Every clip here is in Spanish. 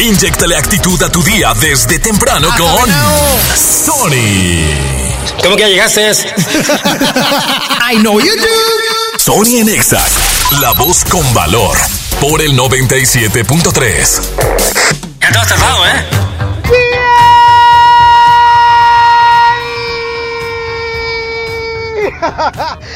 Inyectale actitud a tu día desde temprano con Sony. ¿Cómo que ya llegaste? I know you do. Sony en Exa, la voz con valor. Por el 97.3. Ya te has tardado, ¿eh?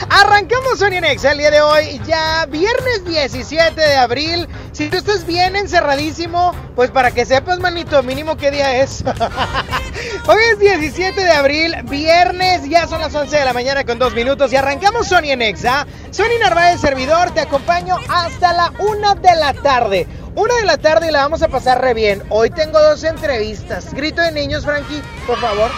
Sony Nexa el día de hoy, ya viernes 17 de abril. Si tú estás bien encerradísimo, pues para que sepas, manito, mínimo qué día es. hoy es 17 de abril, viernes, ya son las 11 de la mañana con dos minutos y arrancamos Sony Nexa. Sony Narváez, servidor, te acompaño hasta la 1 de la tarde. Una de la tarde y la vamos a pasar re bien. Hoy tengo dos entrevistas. Grito de niños, Frankie, por favor.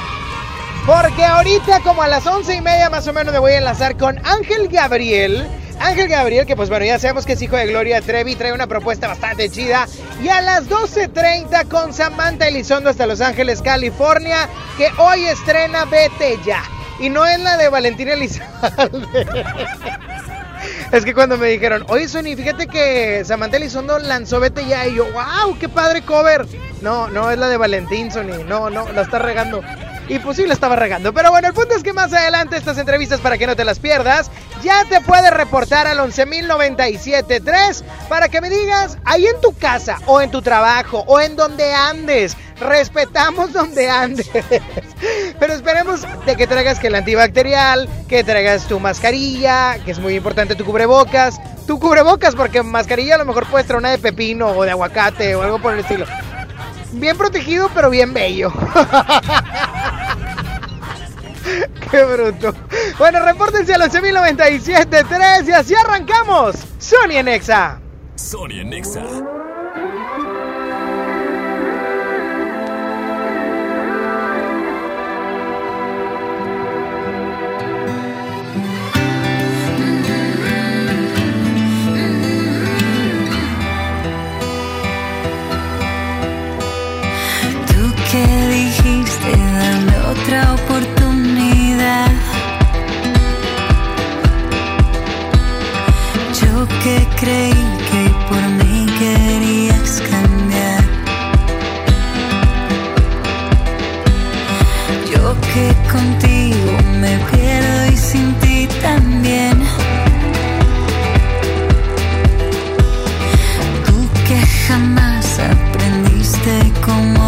Porque ahorita como a las once y media más o menos me voy a enlazar con Ángel Gabriel. Ángel Gabriel, que pues bueno, ya sabemos que es hijo de Gloria Trevi, trae una propuesta bastante chida. Y a las 12.30 con Samantha Elizondo hasta Los Ángeles, California, que hoy estrena Vete Ya. Y no es la de Valentina Elizalde. Es que cuando me dijeron, oye Sony, fíjate que Samantha Elizondo lanzó Vete Ya. Y yo, wow, qué padre cover. No, no es la de Valentín, Sony. No, no, la está regando. Y pues sí, la estaba regando. Pero bueno, el punto es que más adelante estas entrevistas, para que no te las pierdas, ya te puedes reportar al 11.097.3 para que me digas ahí en tu casa, o en tu trabajo, o en donde andes. Respetamos donde andes. Pero esperemos de que traigas que el antibacterial, que traigas tu mascarilla, que es muy importante tu cubrebocas. Tu cubrebocas, porque mascarilla a lo mejor puedes traer una de pepino o de aguacate o algo por el estilo. Bien protegido, pero bien bello. Qué bruto. Bueno, repórtense al 11.097.3 y así arrancamos. Sony en Exa. Sony en Exa. Tú que dijiste dame otra oportunidad. Yo que creí que por mí querías cambiar. Yo que contigo me pierdo y sin ti también. Tú que jamás aprendiste cómo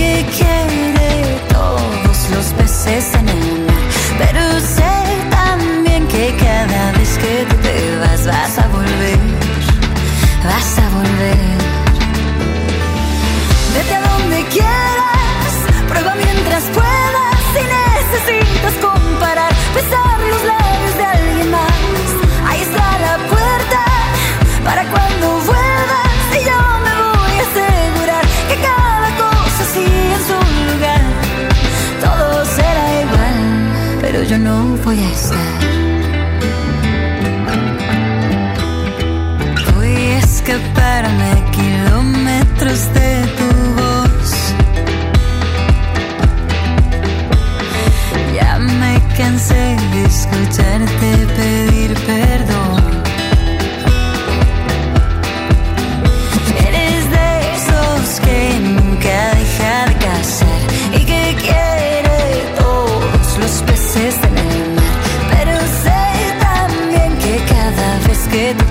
que quiere todos los peces en el. Pero sé también que cada vez que te vas vas a volver, vas a volver. Vete a donde quieras, prueba mientras puedas. Si necesitas comparar, besar los labios de alguien más. Ahí está la puerta para cuando vuelvas. Yo no voy a estar. Voy a escaparme kilómetros de tu voz. Ya me cansé de escucharte pedir perdón. Que tú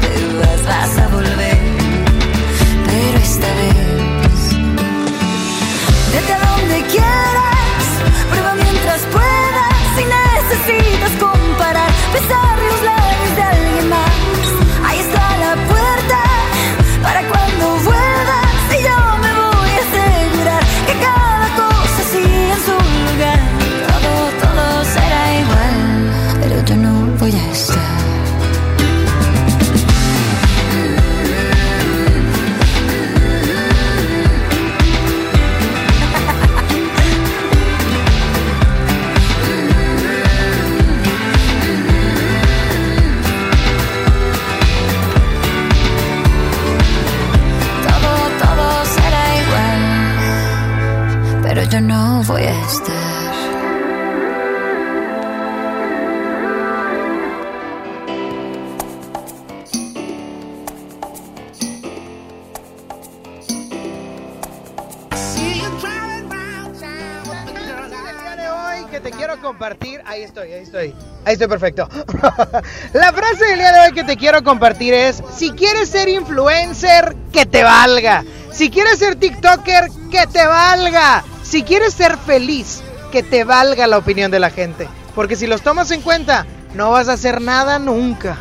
estoy, ahí estoy, perfecto. La frase del día de hoy que te quiero compartir es, si quieres ser influencer, que te valga. Si quieres ser TikToker, que te valga. Si quieres ser feliz, que te valga la opinión de la gente. Porque si los tomas en cuenta, no vas a hacer nada nunca.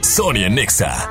Sonia Nexa.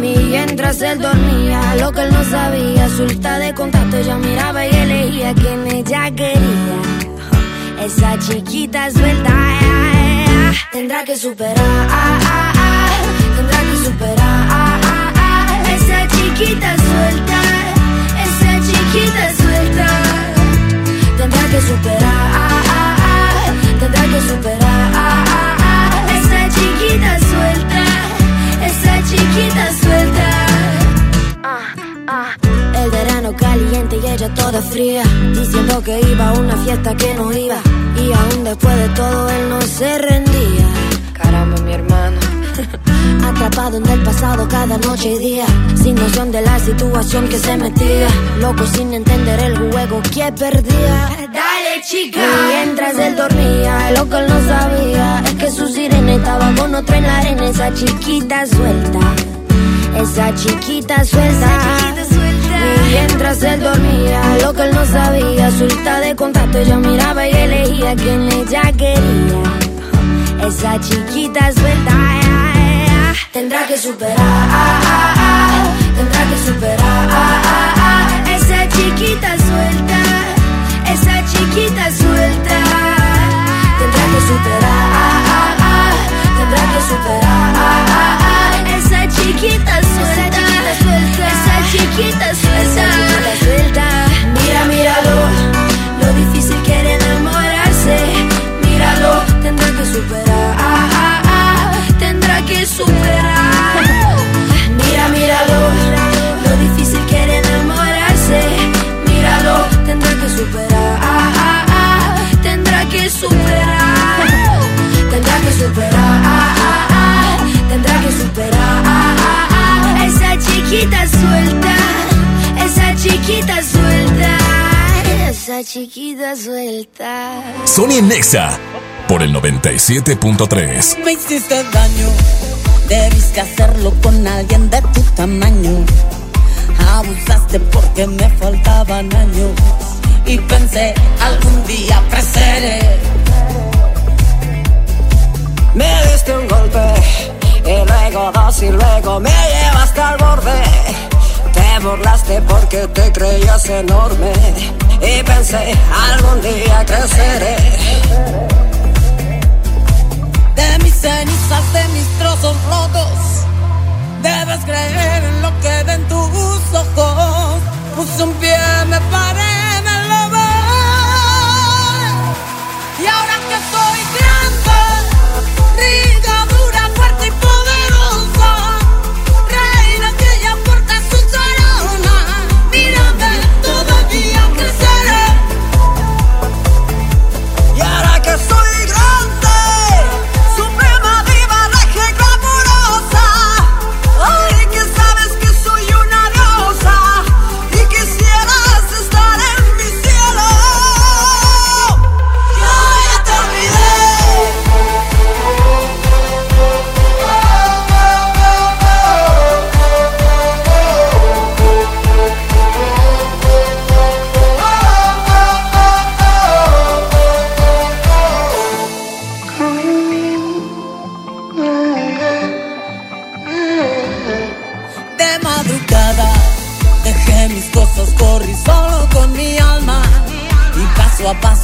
Mientras él dormía, lo que él no sabía, suelta de contacto, ella miraba y elegía quien ella quería. Esa chiquita suelta, tendrá que superar, tendrá que superar. Esa chiquita suelta, esa chiquita suelta, tendrá que superar, tendrá que superar. Esa chiquita suelta, chiquita suelta. El verano caliente y ella toda fría, diciendo que iba a una fiesta que no iba. Y aún después de todo él no se rendía. Caramba, mi hermano. Atrapado en el pasado cada noche y día, sin noción de la situación que se metía. Loco sin entender el juego que perdía. Chica. Mientras él dormía, lo que él no sabía es que su sirena estaba con otro en la arena. Esa chiquita suelta, esa chiquita suelta. Mientras él dormía, lo que él no sabía, suelta de contacto, ella miraba y elegía quien ella quería. Esa chiquita suelta, tendrá que superar, tendrá que superar. Nexa. Por el 97.3. Me hiciste daño, debiste hacerlo con alguien de tu tamaño. Abusaste porque me faltaban años y pensé algún día creceré. Me diste un golpe y luego dos y luego me llevaste al borde. Te burlaste porque te creías enorme y pensé algún día creceré. De mis cenizas, de mis trozos rotos, debes creer en lo que ven tus ojos. Puse un pie, me paré, me lo voy. Y ahora que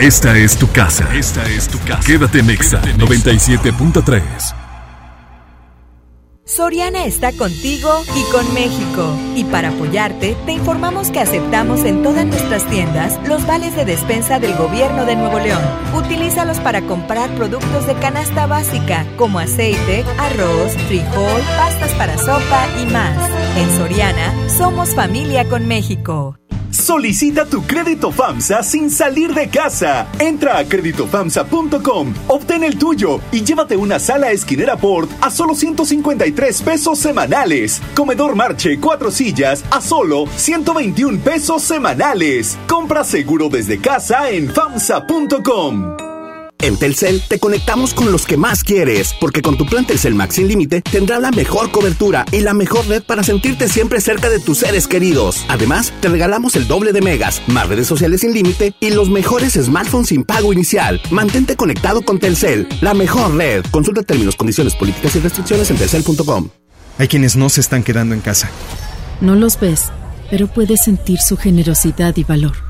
Esta es tu casa. Esta es tu casa. Quédate en Exa 97.3. Soriana está contigo y con México. Y para apoyarte, te informamos que aceptamos en todas nuestras tiendas los vales de despensa del gobierno de Nuevo León. Utilízalos para comprar productos de canasta básica como aceite, arroz, frijol, pastas para sopa y más. En Soriana, somos familia con México. Solicita tu crédito FAMSA sin salir de casa. Entra a créditofamsa.com, obtén el tuyo y llévate una sala esquinera Port a solo 153 pesos semanales. Comedor Marche, cuatro sillas a solo 121 pesos semanales. Compra seguro desde casa en FAMSA.com. En Telcel te conectamos con los que más quieres, porque con tu plan Telcel Max sin límite tendrás la mejor cobertura y la mejor red para sentirte siempre cerca de tus seres queridos. Además, te regalamos el doble de megas, más redes sociales sin límite y los mejores smartphones sin pago inicial. Mantente conectado con Telcel, la mejor red. Consulta términos, condiciones, políticas y restricciones en telcel.com. Hay quienes no se están quedando en casa. No los ves, pero puedes sentir su generosidad y valor.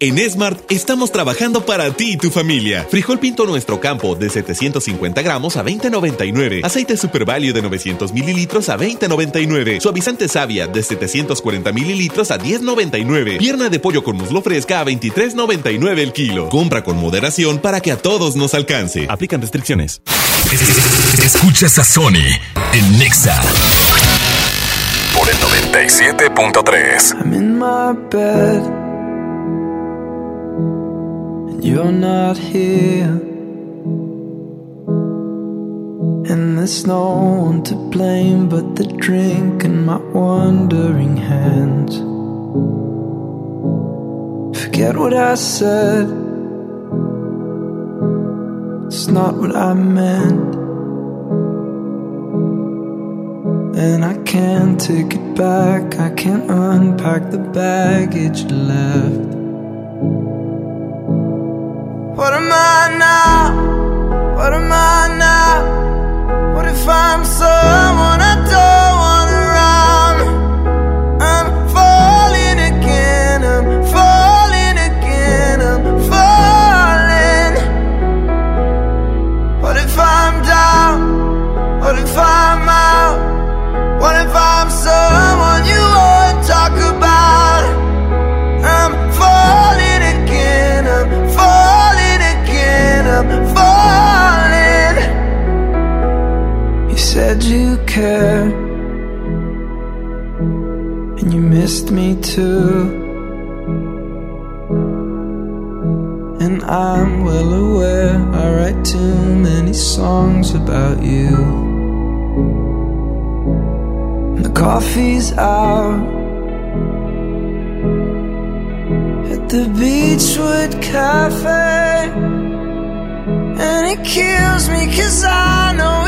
En Smart estamos trabajando para ti y tu familia. Frijol pinto nuestro campo de 750 gramos a 20.99. Aceite Super Value de 900 mililitros a 20.99. Suavizante Savia de 740 mililitros a 10.99. Pierna de pollo con muslo fresca a 23.99 el kilo. Compra con moderación para que a todos nos alcance. Aplican restricciones. Escuchas a Sony en Nexa por el 97.3. you're not here. And there's no one to blame but the drink and my wandering hands. Forget what I said, it's not what I meant. And I can't take it back, I can't unpack the baggage left. What am I now? What am I now? What if I'm so And you missed me too. And I'm well aware I write too many songs about you. And the coffee's out at the Beachwood Cafe. And it kills me cause I know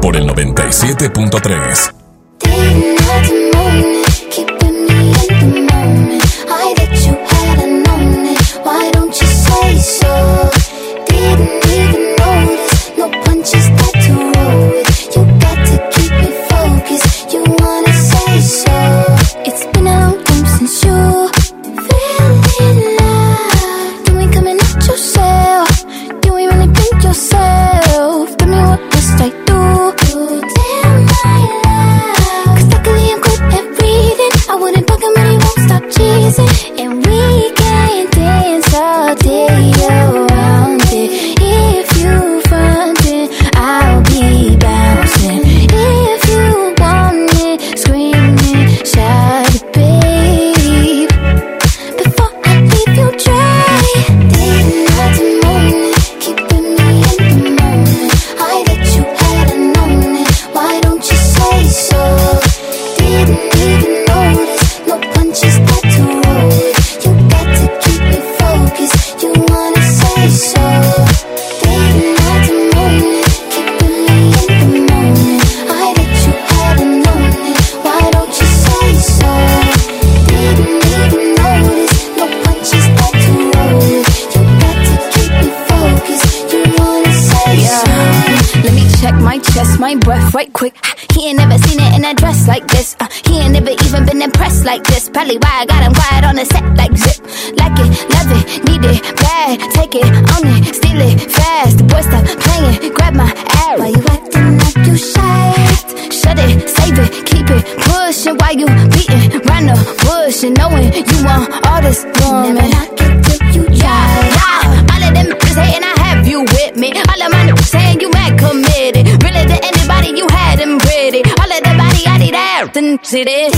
Por el 97.3. quick. He ain't never seen it in a dress like this. Uh, he ain't never even been impressed like this. Probably why I got him quiet on the set like zip. Like it, love it, need it, bad. Take it, own it, steal it, fast. The boy stop playing, grab my ass. Why you acting like you shy? Shut it, save it, keep it, pushing. Why you beating round the bush and knowing you want all this woman? Never knock it till you die. Yeah, yeah. All of them bitches hating, I have you with me. All of my nothing today.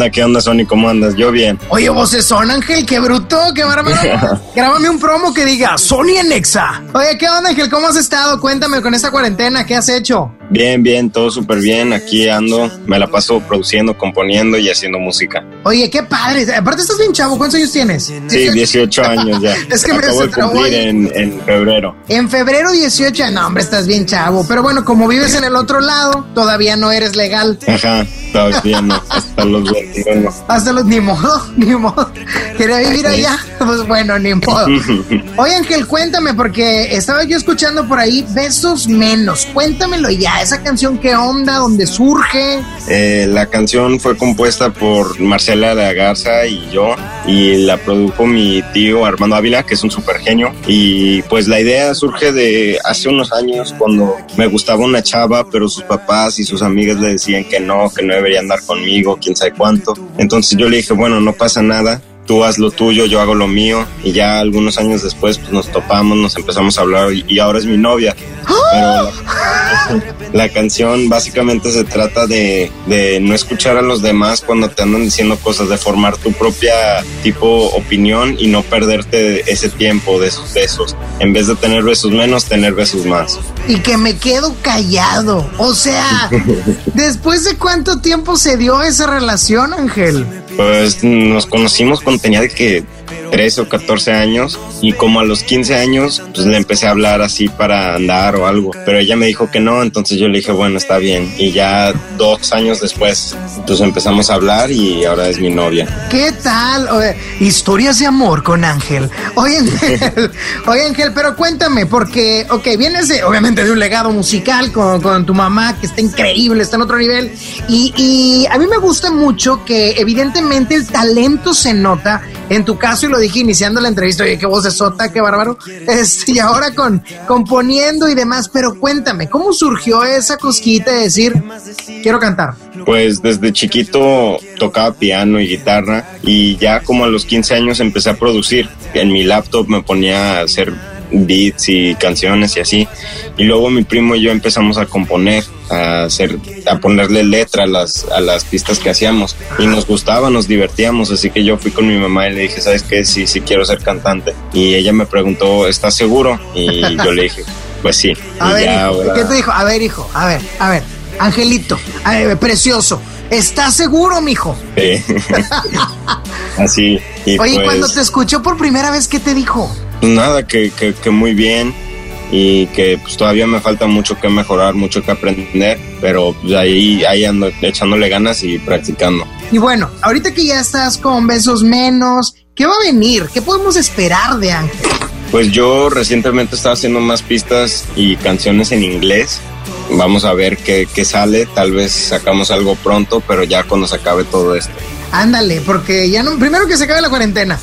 Onda? ¿Qué onda, Sony? ¿Cómo andas? Yo bien. Oye, voces son Ángel, qué bruto, qué bárbaro. Grábame un promo que diga Sony en Exa. Oye, ¿qué onda, Ángel? ¿Cómo has estado? Cuéntame con esta cuarentena, ¿qué has hecho? Bien, bien, todo súper bien. Aquí ando, me la paso produciendo, componiendo y haciendo música. Oye, qué padre. Aparte estás bien chavo, ¿cuántos años tienes? Sí, 18 años ya. Es que me Acabo de se trabó cumplir en, en febrero. En febrero 18, no, hombre, estás bien chavo. Pero bueno, como vives en el otro lado, todavía no eres legal. Ajá, todavía no, hasta los 21. Hasta los ni modo, ni modo. Quería vivir allá. Pues bueno, ni modo. Oye, Ángel, cuéntame, porque estaba yo escuchando por ahí Besos Menos. Cuéntamelo ya, esa canción, ¿qué onda? ¿Dónde surge? Eh, la canción fue compuesta por Marcela de Garza y yo y la produjo mi tío Armando Ávila, que es un super genio. Y pues la idea surge de hace unos años cuando me gustaba una chava, pero sus papás y sus amigas le decían que no, que no debería andar conmigo, quién sabe cuánto. Entonces yo le dije, bueno, no pasa nada. Tú haz lo tuyo, yo hago lo mío y ya algunos años después pues, nos topamos, nos empezamos a hablar y, y ahora es mi novia. Pero la, la canción básicamente se trata de, de no escuchar a los demás cuando te andan diciendo cosas, de formar tu propia tipo opinión y no perderte ese tiempo de esos besos. En vez de tener besos menos, tener besos más. Y que me quedo callado. O sea, ¿después de cuánto tiempo se dio esa relación, Ángel? Pues nos conocimos cuando tenía de que 13 o 14 años y como a los 15 años pues le empecé a hablar así para andar o algo, pero ella me dijo que no, entonces yo le dije bueno está bien y ya dos años después pues empezamos a hablar y ahora es mi novia. ¿Qué tal? Oye, historias de amor con Ángel. Oye, Ángel, oye, Ángel, pero cuéntame, porque, ok, vienes de, obviamente de un legado musical con, con tu mamá, que está increíble, está en otro nivel. Y, y a mí me gusta mucho que evidentemente el talento se nota. En tu caso, y lo dije iniciando la entrevista, oye, qué voz de sota, qué bárbaro. Este, y ahora con componiendo y demás, pero cuéntame, ¿cómo surgió esa cosquita de decir, quiero cantar? Pues desde chiquito tocaba piano y guitarra y ya como a los 15 años empecé a producir. En mi laptop me ponía a hacer beats y canciones y así. Y luego mi primo y yo empezamos a componer, a hacer, a ponerle letra a las, a las pistas que hacíamos. Y nos gustaba, nos divertíamos, así que yo fui con mi mamá y le dije, ¿sabes qué? Sí, sí quiero ser cantante. Y ella me preguntó, ¿estás seguro? Y yo le dije, pues sí. A ver, ya hijo, ¿qué te dijo? A ver, hijo, a ver, a ver, Angelito, a ver, precioso, ¿estás seguro, mijo? Sí. Así. Y Oye, pues, cuando te escuchó por primera vez, ¿qué te dijo? Pues nada, que, que, que muy bien y que pues todavía me falta mucho que mejorar, mucho que aprender, pero pues, ahí, ahí ando echándole ganas y practicando. Y bueno, ahorita que ya estás con besos menos, ¿qué va a venir? ¿Qué podemos esperar de Ángel? Pues yo recientemente estaba haciendo más pistas y canciones en inglés. Vamos a ver qué, qué sale, tal vez sacamos algo pronto, pero ya cuando se acabe todo esto. Ándale, porque ya no, primero que se acabe la cuarentena.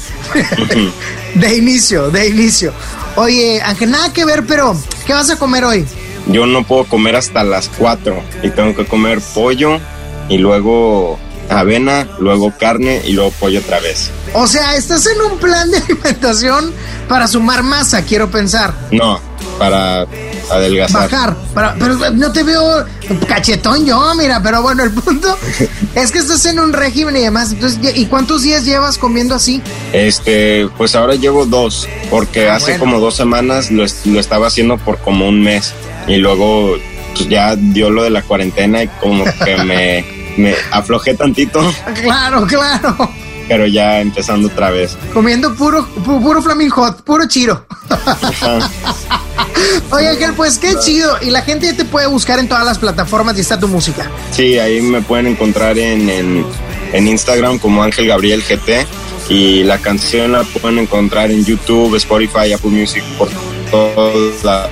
de inicio, de inicio. Oye, Ángel, nada que ver, pero ¿qué vas a comer hoy? Yo no puedo comer hasta las 4 y tengo que comer pollo y luego avena, luego carne y luego pollo otra vez. O sea, estás en un plan de alimentación para sumar masa, quiero pensar. No, para adelgazar. Bajar, para, pero no te veo cachetón yo, mira, pero bueno, el punto es que estás en un régimen y demás. Entonces, ¿y cuántos días llevas comiendo así? Este, pues ahora llevo dos, porque Ah, hace bueno. como dos semanas lo, lo estaba haciendo por como un mes y luego pues ya dio lo de la cuarentena y como que me, me aflojé tantito, Claro, claro. Pero ya empezando otra vez. Comiendo puro, pu- puro flaming hot, puro chiro. Oye, Ángel, pues qué chido. Y la gente ya te puede buscar en todas las plataformas y está tu música. Sí, ahí me pueden encontrar en, en, en Instagram como Ángel Gabriel GT y la canción la pueden encontrar en YouTube, Spotify, Apple Music, por todos lados.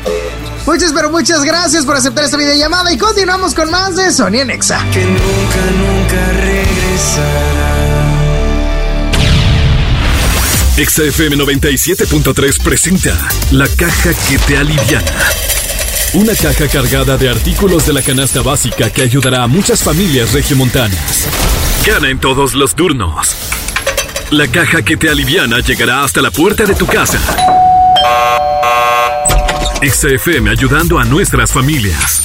Muchas, pero muchas gracias por aceptar esta videollamada y continuamos con más de Sony en Exa. Que nunca, nunca regresará. XFM 97.3 presenta La caja que te aliviana. Una caja cargada de artículos de la canasta básica que ayudará a muchas familias regiomontanas. Gana en todos los turnos. La caja que te aliviana llegará hasta la puerta de tu casa. XFM ayudando a nuestras familias.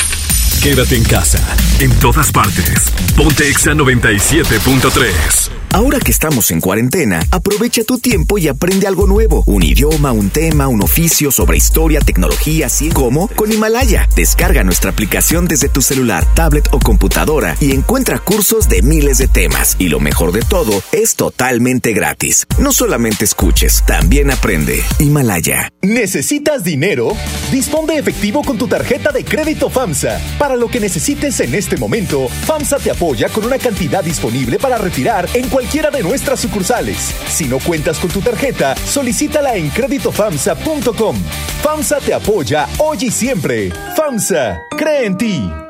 Quédate en casa, en todas partes. Ponte Exa 97.3. Ahora que estamos en cuarentena, aprovecha tu tiempo y aprende algo nuevo. Un idioma, un tema, un oficio sobre historia, tecnología, así como con Himalaya. Descarga nuestra aplicación desde tu celular, tablet o computadora y encuentra cursos de miles de temas. Y lo mejor de todo, es totalmente gratis. No solamente escuches, también aprende. Himalaya. ¿Necesitas dinero? Dispón de efectivo con tu tarjeta de crédito FAMSA. Para lo que necesites en este momento, FAMSA te apoya con una cantidad disponible para retirar en cualquiera de nuestras sucursales. Si no cuentas con tu tarjeta, solicítala en creditofamsa.com. FAMSA te apoya hoy y siempre. FAMSA, cree en ti.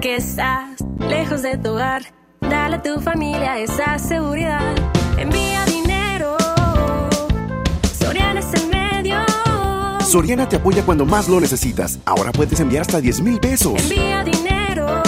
Que estás lejos de tu hogar, dale a tu familia esa seguridad. Envía dinero, Soriana es el medio. Soriana te apoya cuando más lo necesitas. Ahora puedes enviar hasta 10 mil pesos. Envía dinero.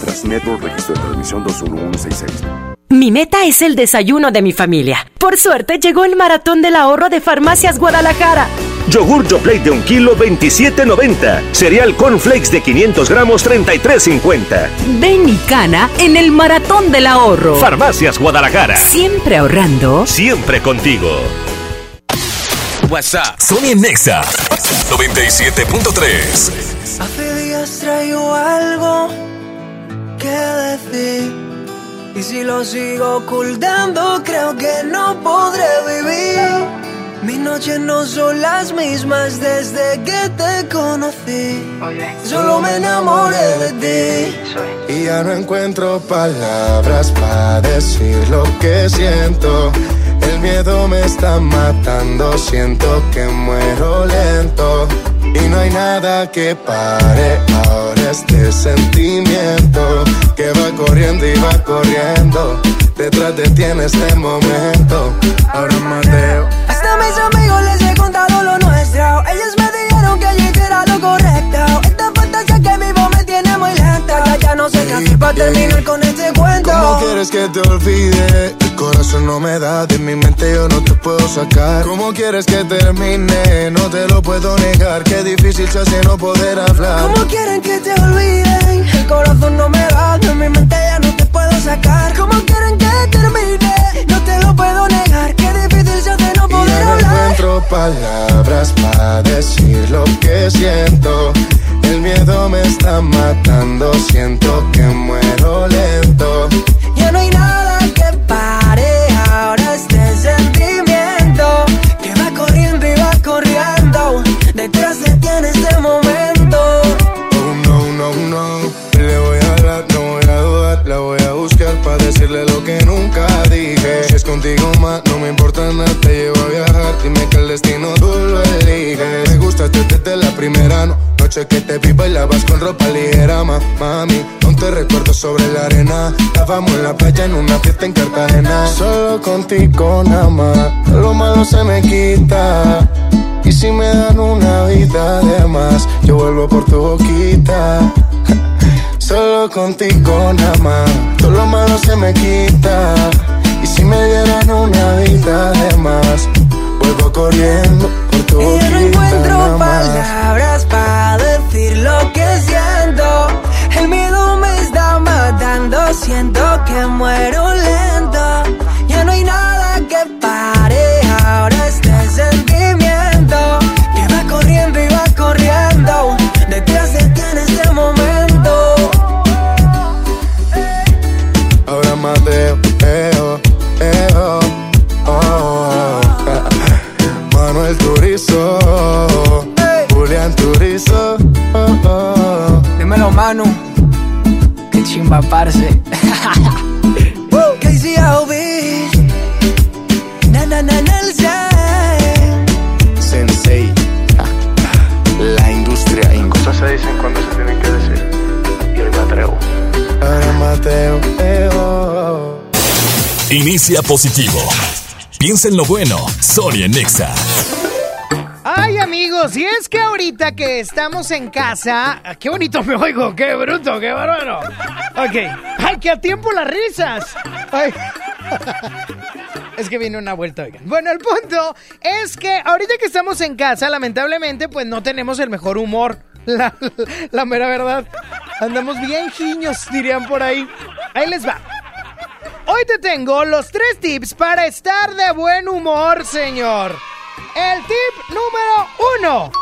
Transnetwork Registro de Transmisión 21166. Mi meta es el desayuno de mi familia. Por suerte llegó el maratón del ahorro de Farmacias Guadalajara. Yogur Yoplait de un kilo 27.90. Cereal Cornflakes de 500 gramos 33.50. Ven y cana en el maratón del ahorro. Farmacias Guadalajara. Siempre ahorrando. Siempre contigo. WhatsApp. Sony Nexa 97.3. Hace días traigo algo que decir. Y si lo sigo ocultando, creo que no podré vivir. Mis noches no son las mismas desde que te conocí. Solo me enamoré de ti. Y ya no encuentro palabras para decir lo que siento. El miedo me está matando, siento que muero lento. Y no hay nada que pare ahora este sentimiento que va corriendo y va corriendo. Detrás de ti en este momento. Ahora Mateo. Hasta mis amigos les he contado lo nuestro. Ellos me dijeron que allí era lo correcto. No sé qué hacer para terminar con este cuento. ¿Cómo quieres que te olvide? El corazón no me da, de mi mente yo no te puedo sacar. ¿Cómo quieres que termine? No te lo puedo negar. Qué difícil se hace no poder hablar. ¿Cómo quieren que te olviden? El corazón no me da, de mi mente ya no te puedo sacar. ¿Cómo quieren que termine? No te lo puedo negar. Qué difícil se hace no poder Ya no hablar. encuentro palabras para decir lo que siento. El miedo me está matando, siento que muero lento. Ya no hay nada contigo más, no me importa nada. Te llevo a viajar. Dime que el destino tú lo eliges. Me gustaste desde la primera no- noche que te vi bailabas con ropa ligera, ma, mami. Aún te recuerdo sobre la arena. Estábamos en la playa en una fiesta en Cartagena. Solo contigo nada más. Lo malo se me quita. Y si me dan una vida de más, yo vuelvo por tu boquita. Solo contigo nada más, todo lo malo se me quita. Si me dieran una vida de más, vuelvo corriendo por tu vida. Y yo no encuentro palabras para decir lo que siento. El miedo me está matando, siento que muero lento. Ya no hay nada que pare ahora este sentimiento. Que va corriendo y va corriendo. Detrás de ti en este momento. escaparse. na na na Sensei, la industria. Cosas se dicen cuando se tienen que decir. Y el Mateo. Ahora Mateo. Inicia positivo. Piensa en lo bueno. Sony en Nexa. Ay amigos, y es que ahorita que estamos en casa, ah, qué bonito me oigo, qué bruto, qué bárbaro. Ok. Ay, que a tiempo las risas. Ay. Es que viene una vuelta, oigan. Bueno, el punto es que ahorita que estamos en casa, lamentablemente, pues no tenemos el mejor humor. La, la mera verdad. Andamos bien giños, dirían por ahí. Ahí les va. Hoy te tengo los tres tips para estar de buen humor, señor. El tip número uno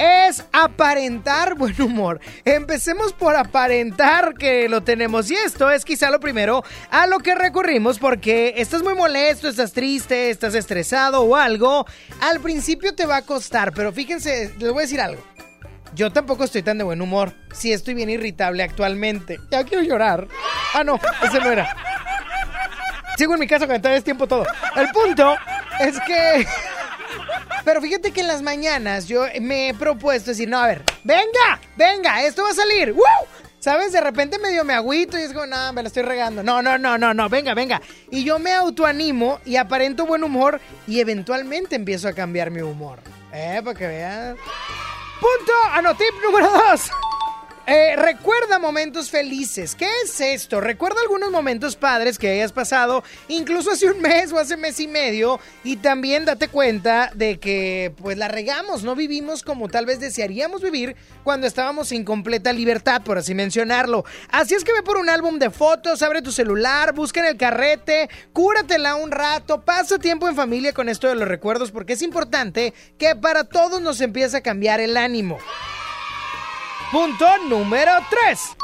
es aparentar buen humor. Empecemos por aparentar que lo tenemos y esto es quizá lo primero a lo que recurrimos porque estás muy molesto, estás triste, estás estresado o algo. Al principio te va a costar, pero fíjense, les voy a decir algo. Yo tampoco estoy tan de buen humor. Sí estoy bien irritable actualmente. Ya quiero llorar. Ah, no, ese no era. Sigo en mi casa con es tiempo todo. El punto es que... Pero fíjate que en las mañanas yo me he propuesto decir, no, a ver, venga, venga, esto va a salir. ¿Sabes? De repente medio me agüito y es como, no, me la estoy regando. No, no, no, no, no, venga, venga. Y yo me autoanimo y aparento buen humor y eventualmente empiezo a cambiar mi humor. Eh, para que veas. Punto. Ah, no, tip número dos. Eh, recuerda momentos felices. ¿Qué es esto? Recuerda algunos momentos padres que hayas pasado, incluso hace un mes o hace mes y medio, y también date cuenta de que pues la regamos, no vivimos como tal vez desearíamos vivir cuando estábamos sin completa libertad, por así mencionarlo. Así es que ve por un álbum de fotos, abre tu celular, busca en el carrete, cúratela un rato, pasa tiempo en familia con esto de los recuerdos, porque es importante que para todos nos empiece a cambiar el ánimo. Punto número 3.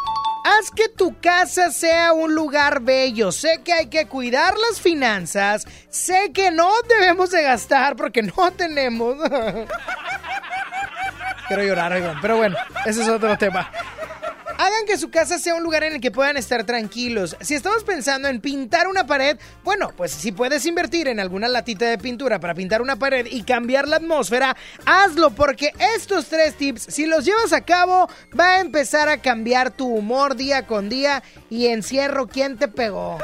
Haz que tu casa sea un lugar bello. Sé que hay que cuidar las finanzas. Sé que no debemos de gastar porque no tenemos. Quiero llorar. Pero bueno, ese es otro tema. Hagan que su casa sea un lugar en el que puedan estar tranquilos. Si estamos pensando en pintar una pared, bueno, pues si puedes invertir en alguna latita de pintura para pintar una pared y cambiar la atmósfera, hazlo porque estos tres tips, si los llevas a cabo, va a empezar a cambiar tu humor día con día y encierro, ¿quién te pegó?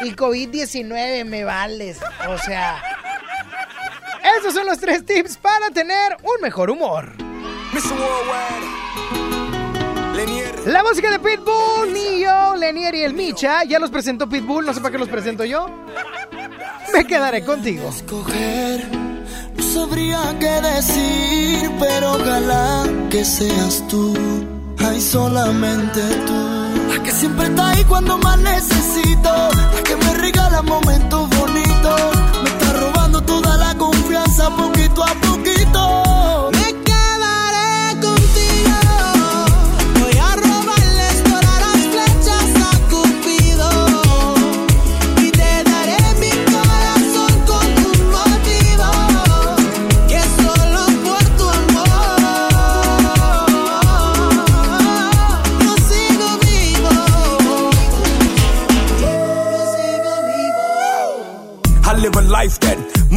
Y COVID-19 me vales. O sea, esos son los tres tips para tener un mejor humor. La música de Pitbull, Nio, Lenier y el Micha. Ya los presentó Pitbull, no sé para qué los presento yo. Me quedaré contigo. escoger. No sabría qué decir, pero ojalá que seas tú. Ay, solamente tú. La que siempre está ahí cuando más necesito. La que me regala momentos bonitos. Me está robando toda la confianza poquito a poquito.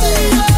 Voy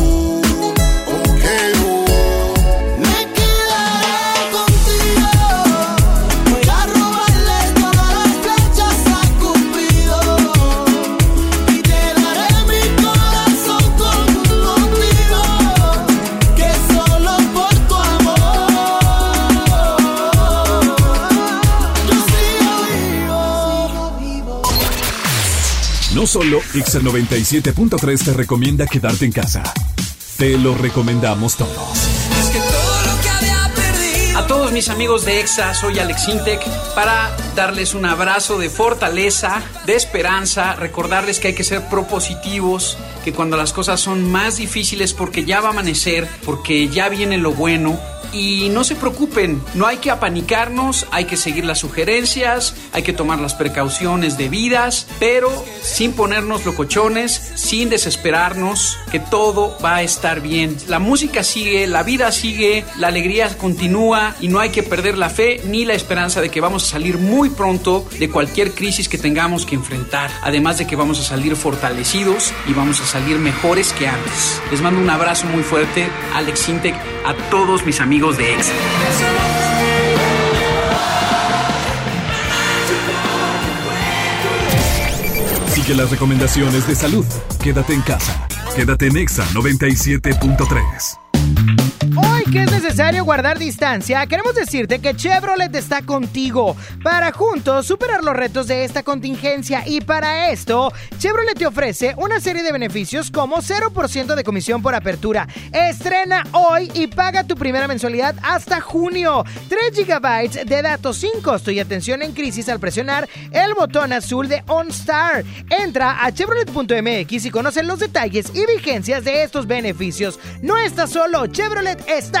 No solo Ixel 97.3 te recomienda quedarte en casa. Te lo recomendamos todos. A todos mis amigos de EXA, soy Alex Intec para darles un abrazo de fortaleza, de esperanza, recordarles que hay que ser propositivos, que cuando las cosas son más difíciles porque ya va a amanecer, porque ya viene lo bueno, y no se preocupen, no hay que apanicarnos, hay que seguir las sugerencias, hay que tomar las precauciones debidas, pero sin ponernos locochones, sin desesperarnos, que todo va a estar bien. La música sigue, la vida sigue, la alegría continúa y no hay que perder la fe ni la esperanza de que vamos a salir muy pronto de cualquier crisis que tengamos que enfrentar. Además de que vamos a salir fortalecidos y vamos a salir mejores que antes. Les mando un abrazo muy fuerte, Alex Intec, a todos mis amigos de EXA. Sigue las recomendaciones de salud. Quédate en casa. Quédate en Exa 97.3. Que es necesario guardar distancia, queremos decirte que Chevrolet está contigo para juntos superar los retos de esta contingencia y para esto, Chevrolet te ofrece una serie de beneficios como 0% de comisión por apertura. Estrena hoy y paga tu primera mensualidad hasta junio. 3 GB de datos sin costo y atención en crisis al presionar el botón azul de OnStar. Entra a chevrolet.mx y conoce los detalles y vigencias de estos beneficios. No estás solo, Chevrolet está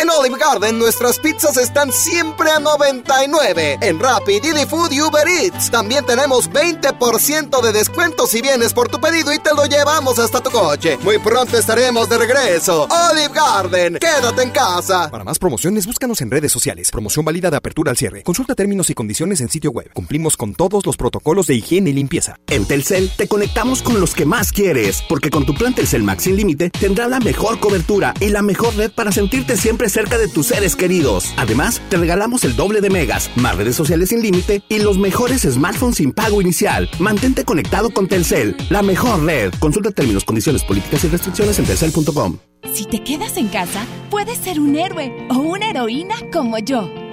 En Olive Garden nuestras pizzas están siempre a 99. En Rappi, Didi Food y Uber Eats también tenemos 20% de descuento si vienes por tu pedido y te lo llevamos hasta tu coche. Muy pronto estaremos de regreso. Olive Garden, quédate en casa. Para más promociones, búscanos en redes sociales. Promoción válida de apertura al cierre. Consulta términos y condiciones en sitio web. Cumplimos con todos los protocolos de higiene y limpieza. En Telcel te conectamos con los que más quieres, porque con tu plan Telcel Max sin límite tendrás la mejor cobertura y la mejor red para sentirte siempre cerca de tus seres queridos. Además, te regalamos el doble de megas, más redes sociales sin límite y los mejores smartphones sin pago inicial. Mantente conectado con Telcel, la mejor red. Consulta términos, condiciones, políticas y restricciones en telcel.com. Si te quedas en casa, puedes ser un héroe o una heroína como yo.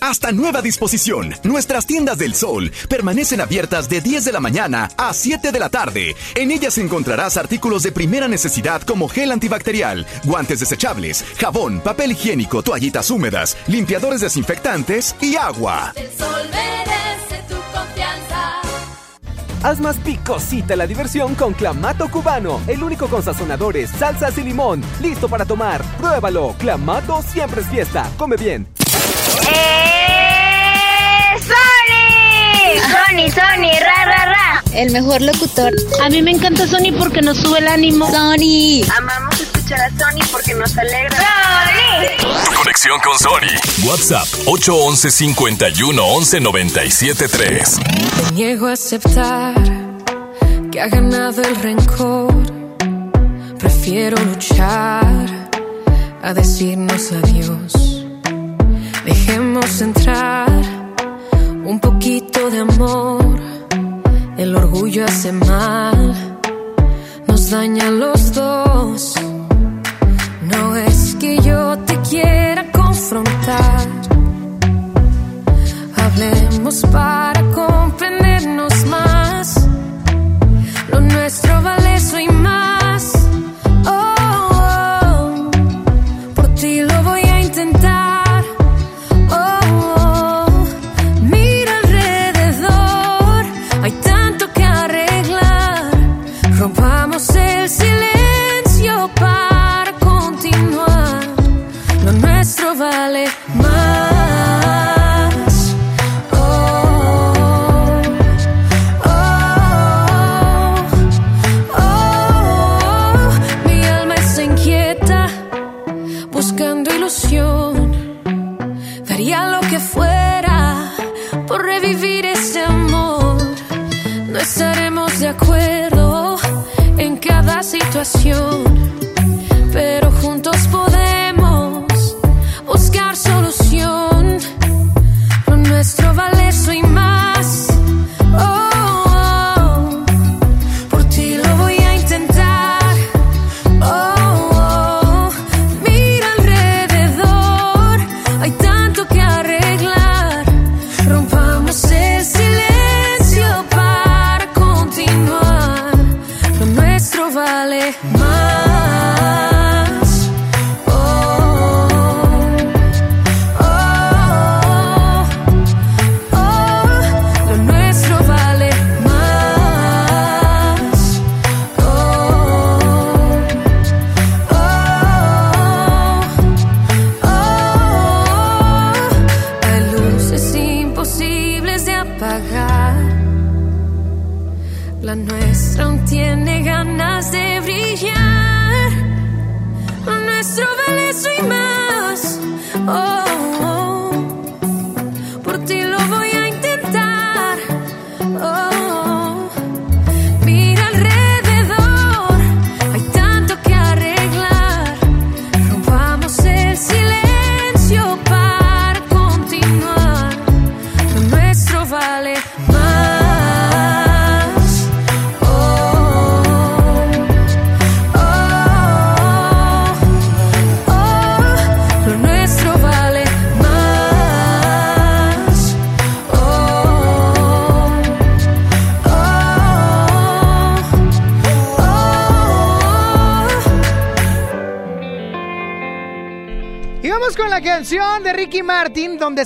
Hasta nueva disposición, nuestras tiendas del sol permanecen abiertas de 10 de la mañana a 7 de la tarde. En ellas encontrarás artículos de primera necesidad como gel antibacterial, guantes desechables, jabón, papel higiénico, toallitas húmedas, limpiadores desinfectantes y agua. El sol merece tu confianza. Haz más picosita la diversión con Clamato Cubano, el único con sazonadores, salsas y limón. Listo para tomar. Pruébalo. Clamato siempre es fiesta. Come bien. ¡Eh! ¡Sony! Sony, Sony, ra, ra, ra. El mejor locutor. A mí me encanta Sony porque nos sube el ánimo. Sony. Amamos escuchar a Sony porque nos alegra. Conexión con Sony. WhatsApp 811 51 11 97 3. Me niego a aceptar que ha ganado el rencor. Prefiero luchar a decirnos adiós. Dejemos entrar un poquito de amor. El orgullo hace mal, nos daña a los dos. No es que yo te quiera confrontar. Hablemos para comprendernos más.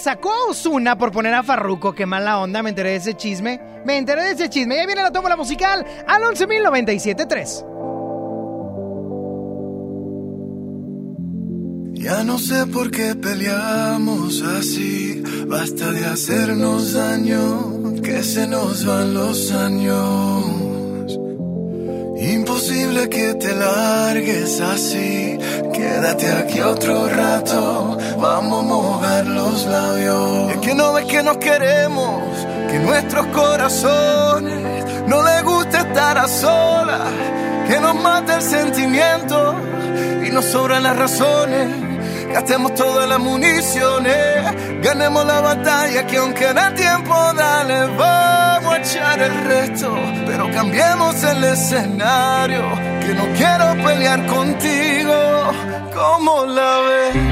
Sacó a Ozuna por poner a Farruko. Qué mala onda, me enteré de ese chisme. Me enteré de ese chisme. Ya viene la tómbola musical al 11.097.3. Ya no sé por qué peleamos así, basta de hacernos daño, que se nos van los años. Imposible que te largues así, quédate aquí otro rato, vamos a mojar los labios. Es que no ves que nos queremos, que nuestros corazones no les gusta estar a solas, que nos mata el sentimiento y nos sobran las razones. Gastemos todas las municiones, ganemos la batalla que aunque da tiempo, dale, vamos a echar el resto, pero cambiemos el escenario, que no quiero pelear contigo, ¿cómo la ves?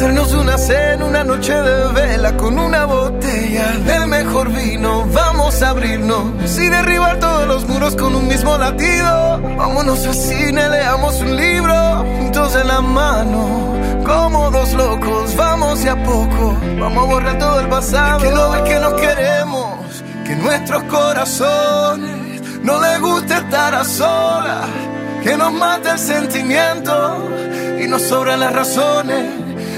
hacernos una cena, una noche de vela con una botella del mejor vino. Vamos a abrirnos y derribar todos los muros con un mismo latido. Vámonos al cine, leamos un libro juntos en la mano. Como dos locos, vamos de a poco. Vamos a borrar todo el pasado. Que no ves que nos queremos, que nuestros corazones no les guste estar a solas, que nos mate el sentimiento y nos sobran las razones.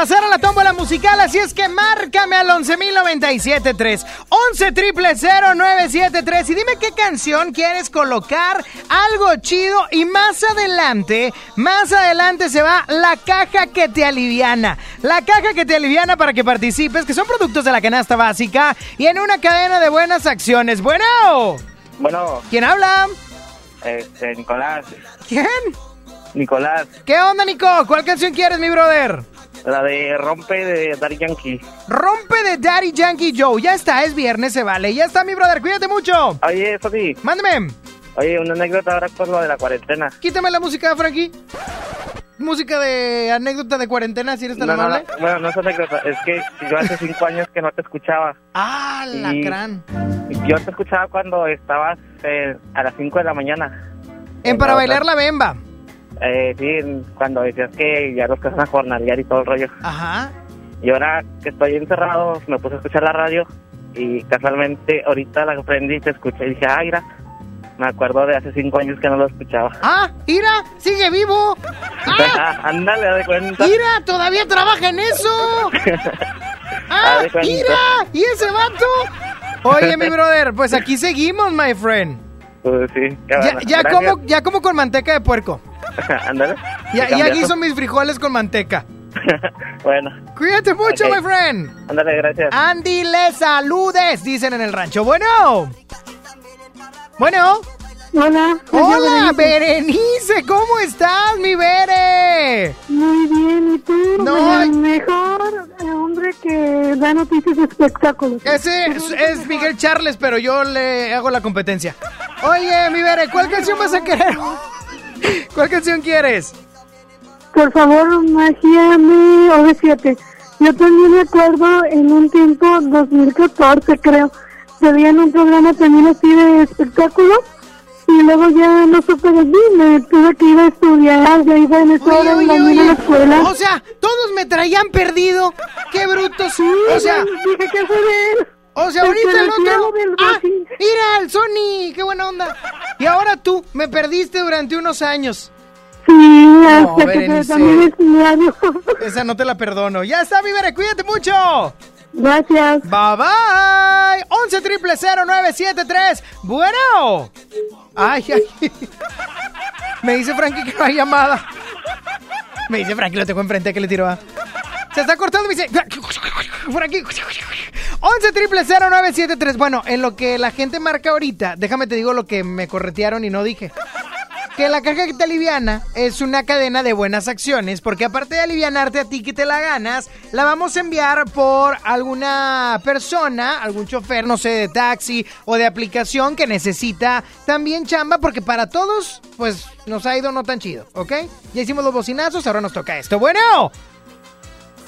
pasar a la tómbola musical, así es que márcame al 11.097.3, 11 triple 0973 y dime qué canción quieres colocar, algo chido y más adelante, más adelante se va la caja que te aliviana, la caja que te aliviana para que participes, que son productos de la canasta básica y en una cadena de buenas acciones. Bueno, Bueno, ¿quién habla? este, Nicolás. ¿Quién? Nicolás, ¿Qué onda, Nico? ¿Cuál canción quieres, mi brother? La de Rompe de Daddy Yankee. Rompe de Daddy Yankee Joe. Ya está, es viernes, se vale. Ya está, mi brother. Cuídate mucho. Oye, eso sí. Mándeme. Oye, una anécdota ahora con lo de la cuarentena. Quítame la música, Frankie. Música de anécdota de cuarentena, si eres tan No, no, amable. no, bueno, no es anécdota, es que yo hace cinco años que no te escuchaba. Ah, la Y- crán. Yo te escuchaba cuando estabas eh, a las 5 de la mañana. En para la bailar la bemba. Eh, sí, cuando decías que ya los que van a jornalear y todo el rollo. Ajá. Y ahora que estoy encerrado, me puse a escuchar la radio y casualmente ahorita la prendí y te escuché y dije, ah, mira, me acuerdo de hace cinco años que no lo escuchaba. Ah, mira, sigue vivo. Ah, Ándale, de cuenta. Mira, todavía trabaja en eso. Ah, mira, ¿y ese vato? Oye, mi brother, pues aquí seguimos, my friend. Pues sí, Ya, ya como, ya como con manteca de puerco. Ándale. Ya, Te ya cambiaste. guiso mis frijoles con manteca. Bueno. Cuídate mucho, Ok. my friend. Ándale, gracias. Andy, le saludes, dicen en el rancho. Bueno. Bueno. Hola. Hola, Berenice, ¿cómo estás, mi Bere? Muy bien, ¿y tú? No, el mejor hombre que da noticias de espectáculos. Ese es, es Miguel Charles, pero yo le hago la competencia. Oye, mi Bere, ¿cuál canción vas a querer? ¿Cuál canción quieres? Por favor, magia mi OV7. Yo también me acuerdo en un tiempo, 2014 creo, salía en un programa también así de espectáculos y luego ya no supe de mí, me tuve que ir a estudiar, ya iba en esa hora a la escuela. O sea, todos me traían perdido. ¡Qué brutos! o sea, dije que fue de él. O sea, ahorita el otro. ¡Ah! ¡Mira, el Sony! ¡Qué buena onda! Y ahora tú, me perdiste durante unos años. Sí, hasta que también es mi año. Esa no te la perdono. Ya está, mi Bere, cuídate mucho. Gracias. Bye bye. 11 triple 0973. Bueno. Ay, ay. Me dice Frankie que no hay llamada. Me dice Frankie, lo tengo enfrente, que le tiro a. Se está cortando, me dice. Frankie. 11 triple 0973. Bueno, en lo que la gente marca ahorita, déjame te digo lo que me corretearon y no dije. Que la caja que te aliviana es una cadena de buenas acciones, porque aparte de alivianarte a ti que te la ganas, la vamos a enviar por alguna persona, algún chofer, no sé, de taxi o de aplicación que necesita también chamba, porque para todos, pues nos ha ido no tan chido, ¿ok? Ya hicimos los bocinazos, ahora nos toca esto. Bueno,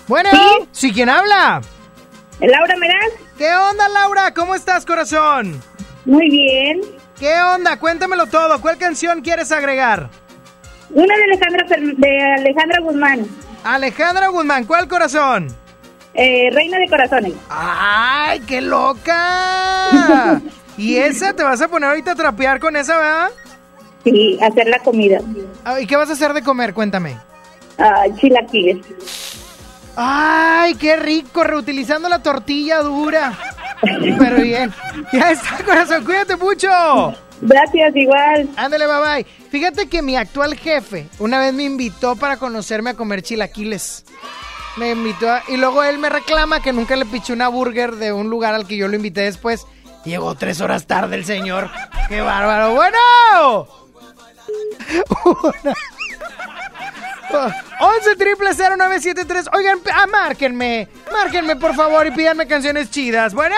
bueno, ¿sí, quién habla? Laura Meraz. ¿Qué onda, Laura? ¿Cómo estás, corazón? Muy bien. ¿Qué onda? Cuéntamelo todo. ¿Cuál canción quieres agregar? Una de Alejandra, de Alejandra Guzmán. Alejandra Guzmán, ¿cuál corazón? Eh, Reina de Corazones. ¡Ay, qué loca! ¿Y esa te vas a poner ahorita a trapear con esa, verdad? Sí, hacer la comida. Ah, ¿Y qué vas a hacer de comer? Cuéntame. Ah, chilaquiles. ¡Ay, qué rico! Reutilizando la tortilla dura. Pero bien. Ya está, corazón. Cuídate mucho. Gracias, igual. Ándale, bye bye. Fíjate que mi actual jefe una vez me invitó para conocerme a comer chilaquiles. Me invitó a- y luego él me reclama que nunca le piché una burger de un lugar al que yo lo invité después. Llegó tres horas tarde el señor. ¡Qué bárbaro! ¡Bueno! Una- 11 triple 0973. Oigan, ah, márquenme. Márquenme, por favor, y pídanme canciones chidas. Bueno.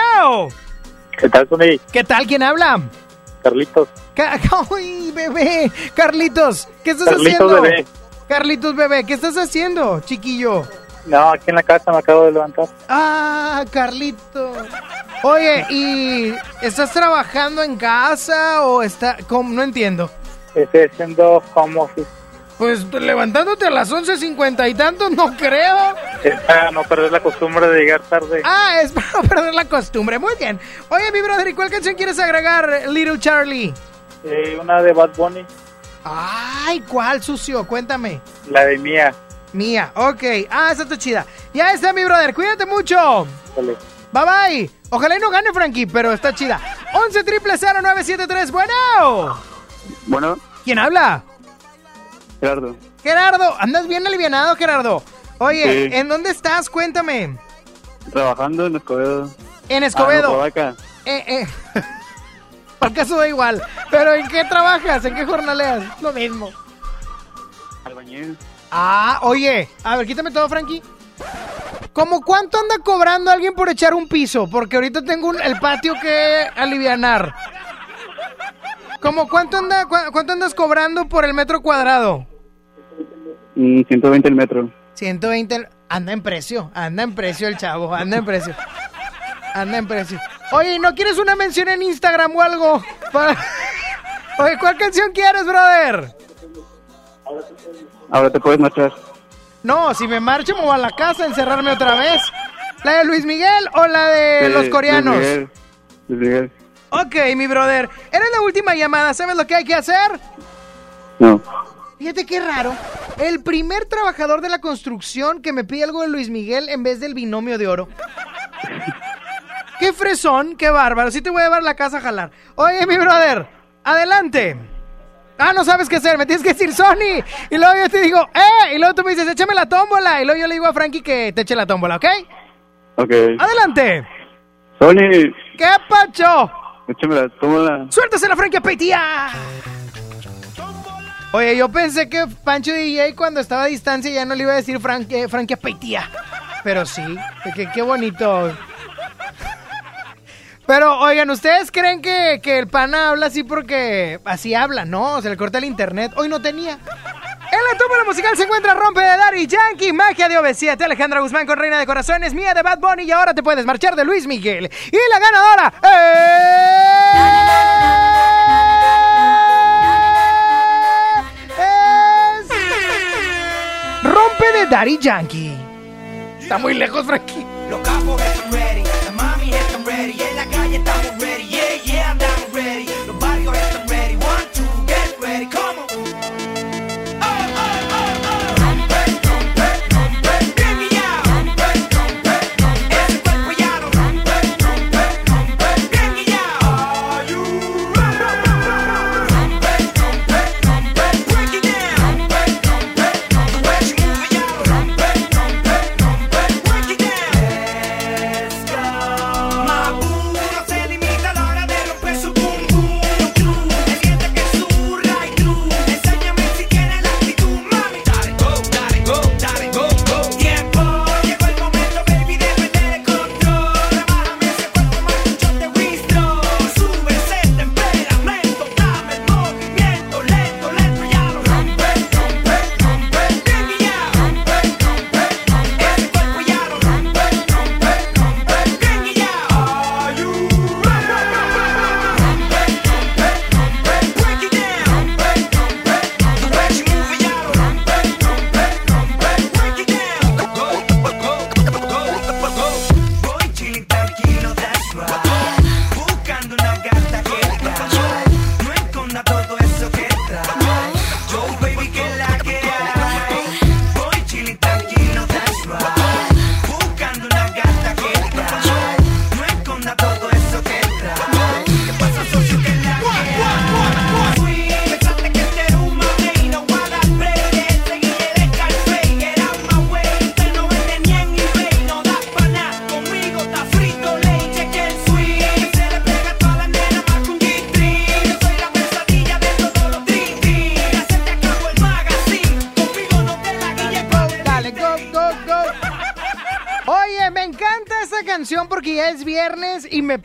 ¿Qué tal, Sony? ¿Qué tal? ¿Quién habla? Carlitos. Ca- ¡Ay, bebé! Carlitos, ¿qué estás Carlitos, haciendo? bebé. Carlitos, bebé, ¿qué estás haciendo, chiquillo? No, aquí en la casa me acabo de levantar. Ah, Carlitos. Oye, ¿y estás trabajando en casa o está... ¿cómo? No entiendo. Estoy haciendo home office. Pues levantándote a las 11.50 y tanto, no creo. Es para no perder la costumbre de llegar tarde. Ah, es para no perder la costumbre. Muy bien. Oye, mi brother, ¿y cuál canción quieres agregar, Little Charlie? Eh, una de Bad Bunny, Ay, ¿cuál, sucio? Cuéntame. la de Mía. Mía, ok. Ah, esa está chida. Ya está, mi brother. Cuídate mucho. Dale. Bye bye. Ojalá y no gane Frankie, pero está chida. 11 triple 0973. Bueno. Bueno, ¿Quién habla? Gerardo. Gerardo. ¿Andas bien alivianado, Gerardo? Oye, Sí. ¿en dónde estás? Cuéntame. Trabajando en Escobedo. En Escobedo. Ah, no, Eh, eh. Por acaso da igual. Pero ¿en qué trabajas? ¿En qué jornaleas? Lo mismo. Albañil. Ah, oye. A ver, quítame todo, Frankie. ¿Cómo cuánto anda cobrando alguien por echar un piso? Porque ahorita tengo un- el patio que alivianar. ¿Cómo cuánto, anda, cua- cuánto andas cobrando por el metro cuadrado? Mm, 120 el metro. 120. el- Anda en precio. Anda en precio el chavo. Anda en precio. Anda en precio. Oye, ¿no quieres una mención en Instagram o algo? Para- Oye, ¿cuál canción quieres, brother? Ahora te puedes marchar. No, si me marcho me voy a la casa a encerrarme otra vez. ¿La de Luis Miguel o la de Sí, los coreanos? Luis Miguel. Luis Miguel. Ok, mi brother. Eres la última llamada. ¿Sabes lo que hay que hacer? No. Fíjate qué raro. El primer trabajador de la construcción que me pide algo de Luis Miguel en vez del binomio de oro. Qué fresón, qué bárbaro. Sí te voy a llevar la casa a jalar. Oye, mi brother, adelante. Ah, no sabes qué hacer, me tienes que decir Sony. Y luego yo te digo, ¡eh! Y luego tú me dices, échame la tómbola. Y luego yo le digo a Frankie que te eche la tómbola, ¿ok? Ok. Adelante. Sony, ¿Qué pacho? Échamela, tómala. ¡Suéltase la Frankie! Oye, yo pensé que Pancho DJ cuando estaba a distancia ya no le iba a decir Frankie Petía. Pero sí, que qué bonito. Pero, oigan, ¿ustedes creen que, que el pana habla así porque así habla? No, se le corta el internet. Hoy no tenía. En la tumba musical se encuentra Rompe de Daddy Yankee, Magia de OV7, Alejandra Guzmán con Reina de Corazones, Mía de Bad Bunny y ahora te puedes marchar de Luis Miguel. Y la ganadora es... Rompe de Daddy Yankee. Está muy lejos, Frankie.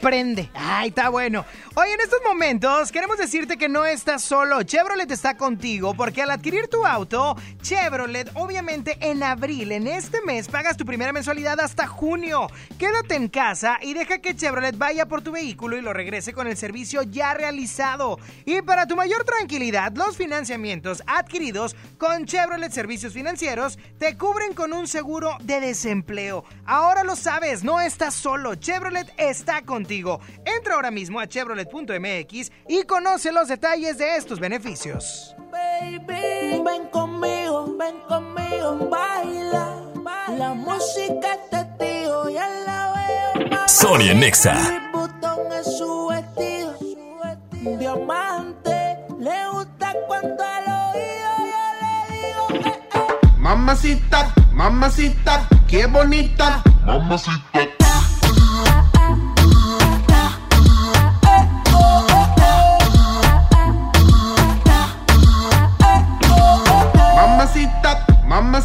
prende. Ay, está bueno. Hoy en estos momentos queremos decirte que no estás solo, Chevrolet está contigo porque al adquirir tu auto, Chevrolet obviamente en abril, en este mes, pagas tu primera mensualidad hasta junio. Quédate en casa y deja que Chevrolet vaya por tu vehículo y lo regrese con el servicio ya realizado. Y para tu mayor tranquilidad, los financiamientos adquiridos con Chevrolet Servicios Financieros te cubren con un seguro de desempleo. Ahora lo sabes, no estás solo, Chevrolet está contigo. Entra ahora mismo a Chevrolet www.scotiabank.mx y conoce los detalles de estos beneficios. Baby, ven conmigo, ven conmigo, baila, baila. La música te tío, ya la veo. Sonia Nexa. El botón es su vestido, su vestido. Diamante, le gusta cuando al oído yo le digo que. Eh, eh. Mamacita, mamacita, qué bonita. Mamacita.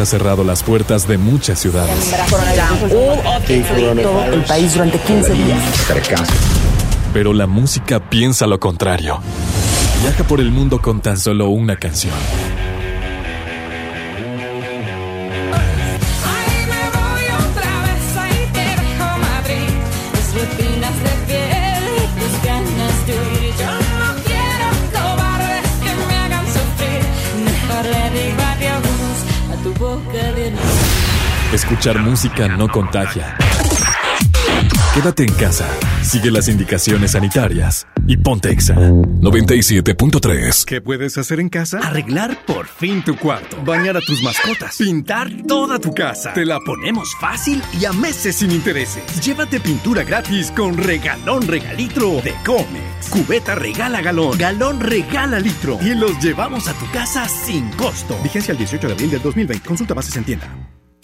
ha cerrado las puertas de muchas ciudades. el país durante 15 días. Pero la música piensa lo contrario. Viaja por el mundo con tan solo una canción. Escuchar música no contagia. Quédate en casa, sigue las indicaciones sanitarias y ponte exa 97.3. ¿Qué puedes hacer en casa? Arreglar por fin tu cuarto, bañar a tus mascotas, pintar toda tu casa. Te la ponemos fácil y a meses sin intereses. Llévate pintura gratis con regalón regalitro de Comex. Cubeta regala galón, galón regala litro y los llevamos a tu casa sin costo. Vigencia el 18 de abril del 2020. Consulta bases en tienda.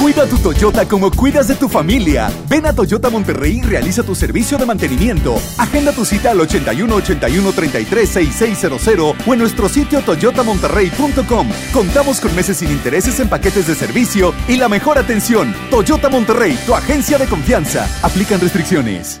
Cuida tu Toyota como cuidas de tu familia. Ven a Toyota Monterrey y realiza tu servicio de mantenimiento. Agenda tu cita al 81 81 33 6600 o en nuestro sitio toyotamonterrey.com. Contamos con meses sin intereses en paquetes de servicio y la mejor atención. Toyota Monterrey, tu agencia de confianza. Aplican restricciones.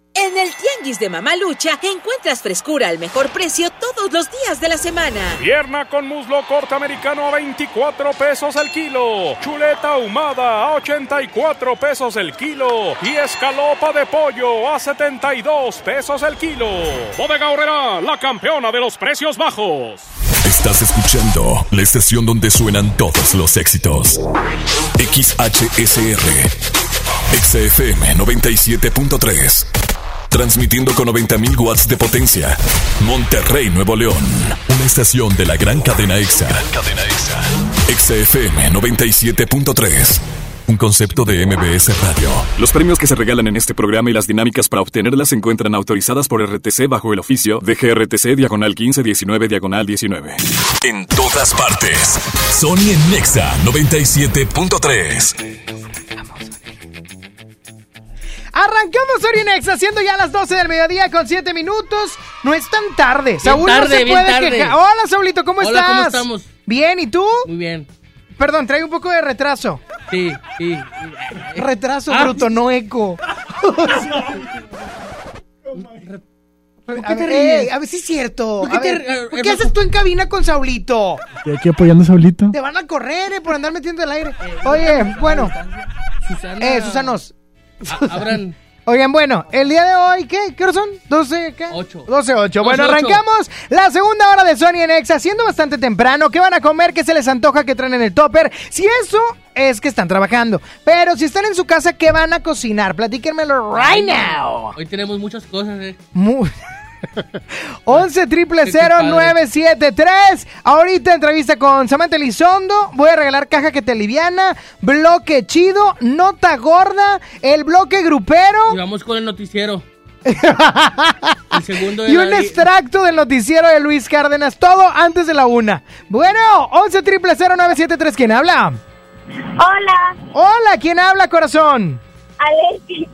Tianguis de Mamalucha encuentras frescura al mejor precio todos los días de la semana. Pierna con muslo corte americano a 24 pesos el kilo. Chuleta ahumada a 84 pesos el kilo. Y escalopa de pollo a 72 pesos el kilo. Bodega Horrera, la campeona de los precios bajos. Estás escuchando la estación donde suenan todos los éxitos. XHSR. XFM 97.3. Transmitiendo con 90.000 watts de potencia. Monterrey, Nuevo León. Una estación de la gran cadena EXA. cadena EXA. EXA FM 97.3. Un concepto de MBS Radio. Los premios que se regalan en este programa y las dinámicas para obtenerlas se encuentran autorizadas por RTC bajo el oficio de GRTC Diagonal 1519 Diagonal 19. En todas partes. Sony en Nexa 97.3. Arrancamos Orinex haciendo ya las 12 del mediodía con 7 minutos. No es tan tarde. Bien Saúl no se bien puede tarde. quejar. Hola, Saulito, ¿cómo Hola, estás? ¿cómo estamos? Bien, ¿y tú? Muy bien. Perdón, trae un poco de retraso. Sí, sí. Retraso, Ah. bruto, no eco. ¿Por A qué te ver, ríes? ey, a ver si es cierto. ¿Por qué A te- ver, eh, ¿por eh, ¿Qué haces tú en cabina con Saulito? Y aquí apoyando a Saulito. Te van a correr, eh, por andar metiendo el aire. Oye, bueno. Susana. Eh, Susanos. A- abran. Oigan, bueno, el día de hoy, ¿qué? ¿Qué hora son? ¿12 qué? 8. 12, 8. Bueno, 12, ocho. arrancamos la segunda hora de Sony en Exa, siendo bastante temprano. ¿Qué van a comer? ¿Qué se les antoja que traen en el topper? Si eso es que están trabajando. Pero si están en su casa, ¿qué van a cocinar? Platíquenmelo right now. Hoy tenemos muchas cosas, eh. Mu- 11 triple Qué 973. Ahorita entrevista con Samantha Elizondo. Voy a regalar caja que te aliviana. Bloque chido. Nota gorda. El bloque grupero. Y vamos con el noticiero. el segundo de Y un extracto del noticiero de Luis Cárdenas. Todo antes de la una. Bueno, 11 triple 973. ¿Quién habla? Hola. Hola, ¿quién habla, corazón? Alexi.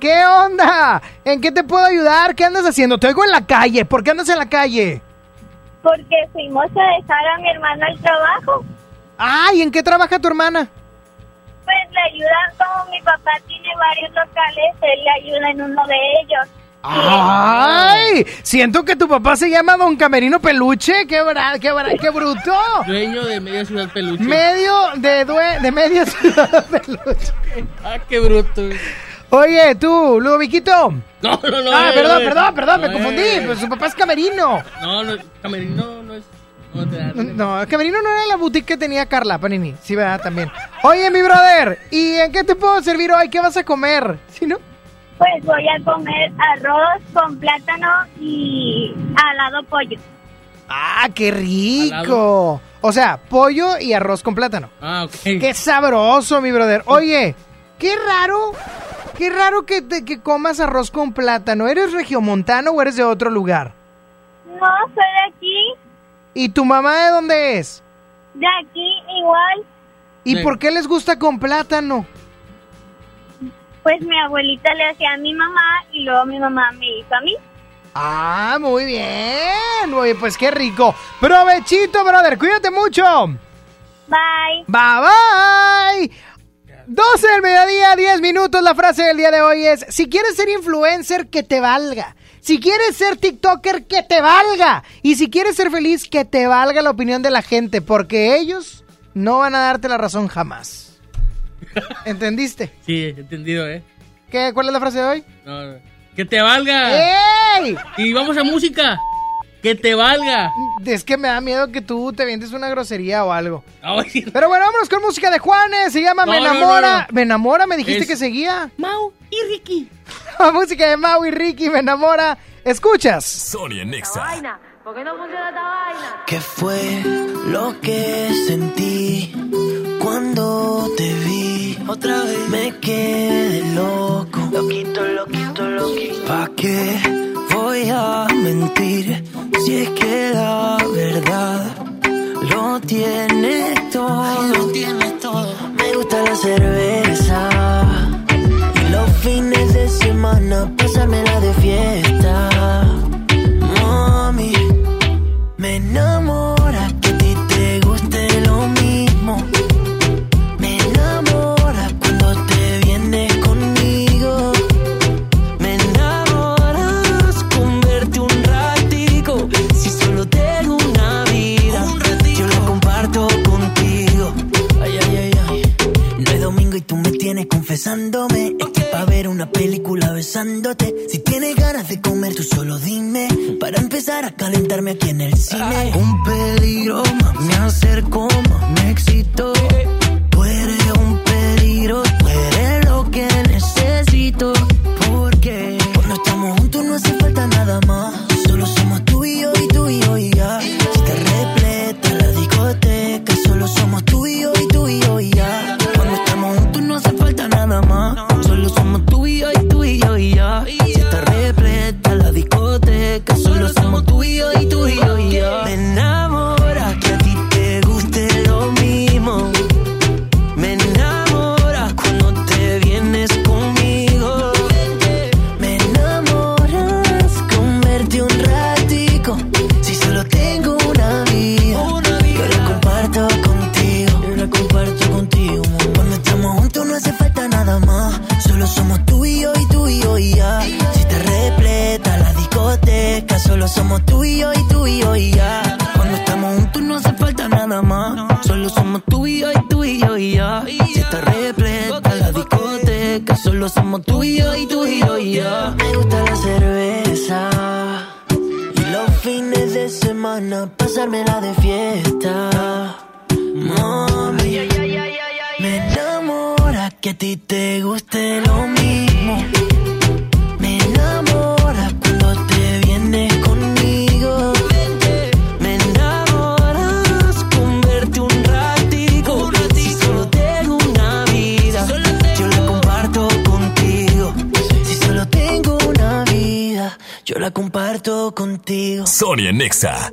¿Qué onda? ¿En qué te puedo ayudar? ¿Qué andas haciendo? Te oigo en la calle. ¿Por qué andas en la calle? Porque fuimos a dejar a mi hermano al trabajo. Ay, ¿en qué trabaja tu hermana? Pues le ayuda, como mi papá tiene varios locales, él le ayuda en uno de ellos. Ay, siento que tu papá se llama Don Camerino Peluche. Qué, bra- qué, bra- qué bruto. Dueño de media ciudad peluche. Medio de, due- de media ciudad peluche. Ah, qué bruto. Oye, tú, Ludoviquito. No, no, no. Ah, eh, perdón, eh. perdón, perdón, me confundí. eh. Pues su papá es Camerino. No, no, Camerino no es. No, Camerino no era la boutique que tenía Carla Panini. Sí, ¿verdad? También. Oye, mi brother, ¿y en qué te puedo servir hoy? ¿Qué vas a comer? Si no. Pues voy a comer arroz con plátano y alado pollo. ¡Ah, qué rico! O sea, pollo y arroz con plátano. Ah, ok. ¡Qué sabroso, mi brother! Oye, qué raro, qué raro que, te- que comas arroz con plátano. ¿Eres regiomontano o eres de otro lugar? No, soy de aquí, ¿Y tu mamá de dónde es? de aquí igual. ¿Y Sí. por qué les gusta con plátano? Pues mi abuelita le hacía a mi mamá y luego mi mamá me hizo a mí. Ah, muy bien. Oye, pues qué rico. Provechito, brother. Cuídate mucho. Bye. Bye bye. 12 del mediodía, 10 minutos. La frase del día de hoy es, si quieres ser influencer, que te valga. Si quieres ser TikToker, que te valga. Y si quieres ser feliz, que te valga la opinión de la gente, porque ellos no van a darte la razón jamás. ¿Entendiste? Sí, entendido, ¿eh? ¿Qué, ¿Cuál es la frase de hoy? No. ¡Que te valga! ¡Ey! Y vamos a música. ¡Que te valga! Es que me da miedo que tú te vientes una grosería o algo. Ay, Pero bueno, vámonos con música de Juanes. Se llama No, Me enamora. no, no. Me enamora, me dijiste Es- que seguía. Mau y Ricky. La música de Mau y Ricky me enamora. Escuchas. Sonia Nexa. ¿Por qué no funciona esta vaina? ¿Qué fue lo que sentí cuando te vi? Otra vez me quedé loco. Loquito, loquito, loquito. ¿Pa' qué voy a mentir si es que la verdad lo tiene todo? lo tiene todo. Me gusta la cerveza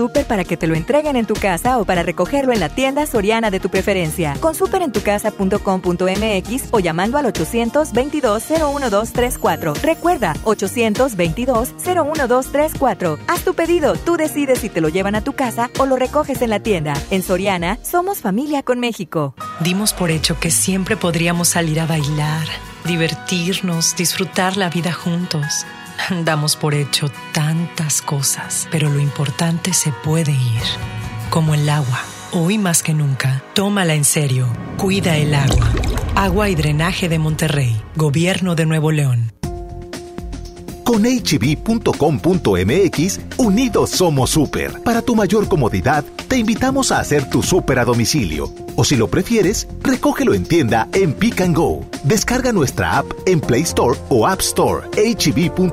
Súper para que te lo entreguen en tu casa o para recogerlo en la tienda soriana de tu preferencia. Con superentucasa.com.mx o llamando al 822-01234. Recuerda, 822-01234. Haz tu pedido, tú decides si te lo llevan a tu casa o lo recoges en la tienda. En Soriana, somos familia con México. Dimos por hecho que siempre podríamos salir a bailar, divertirnos, disfrutar la vida juntos. Damos por hecho tantas cosas, pero lo importante se puede ir, como el agua. Hoy más que nunca, tómala en serio. Cuida el agua. Agua y Drenaje de Monterrey, Gobierno de Nuevo León. Con hb.com.mx, unidos somos super. Para tu mayor comodidad, te invitamos a hacer tu super a domicilio. O si lo prefieres, recógelo en tienda en Pick and Go. Descarga nuestra app en Play Store o App Store. hb.com.mx.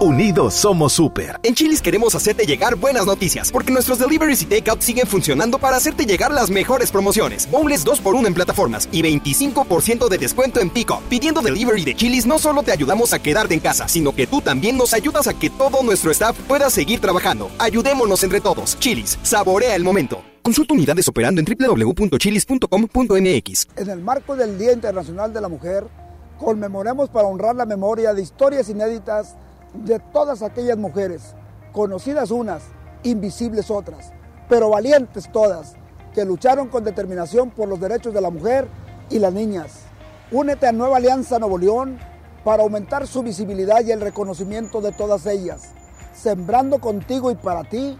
Unidos somos super. En Chili's queremos hacerte llegar buenas noticias, porque nuestros deliveries y takeout siguen funcionando para hacerte llegar las mejores promociones. Boneless 2x1 en plataformas y 25% de descuento en pico. Pidiendo delivery de Chili's no solo te ayudamos a quedarte en casa, sino que tú también nos ayudas a que todo nuestro staff pueda seguir trabajando. Ayudémonos entre todos. Chili's, saborea el momento. Consulta unidades operando en www.chilis.com.mx. En el marco del Día Internacional de la Mujer, conmemoremos para honrar la memoria de historias inéditas de todas aquellas mujeres, conocidas unas, invisibles otras, pero valientes todas, que lucharon con determinación por los derechos de la mujer y las niñas. Únete a Nueva Alianza Nuevo León para aumentar su visibilidad y el reconocimiento de todas ellas. Sembrando contigo y para ti,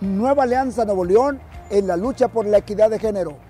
Nueva Alianza Nuevo León en la lucha por la equidad de género.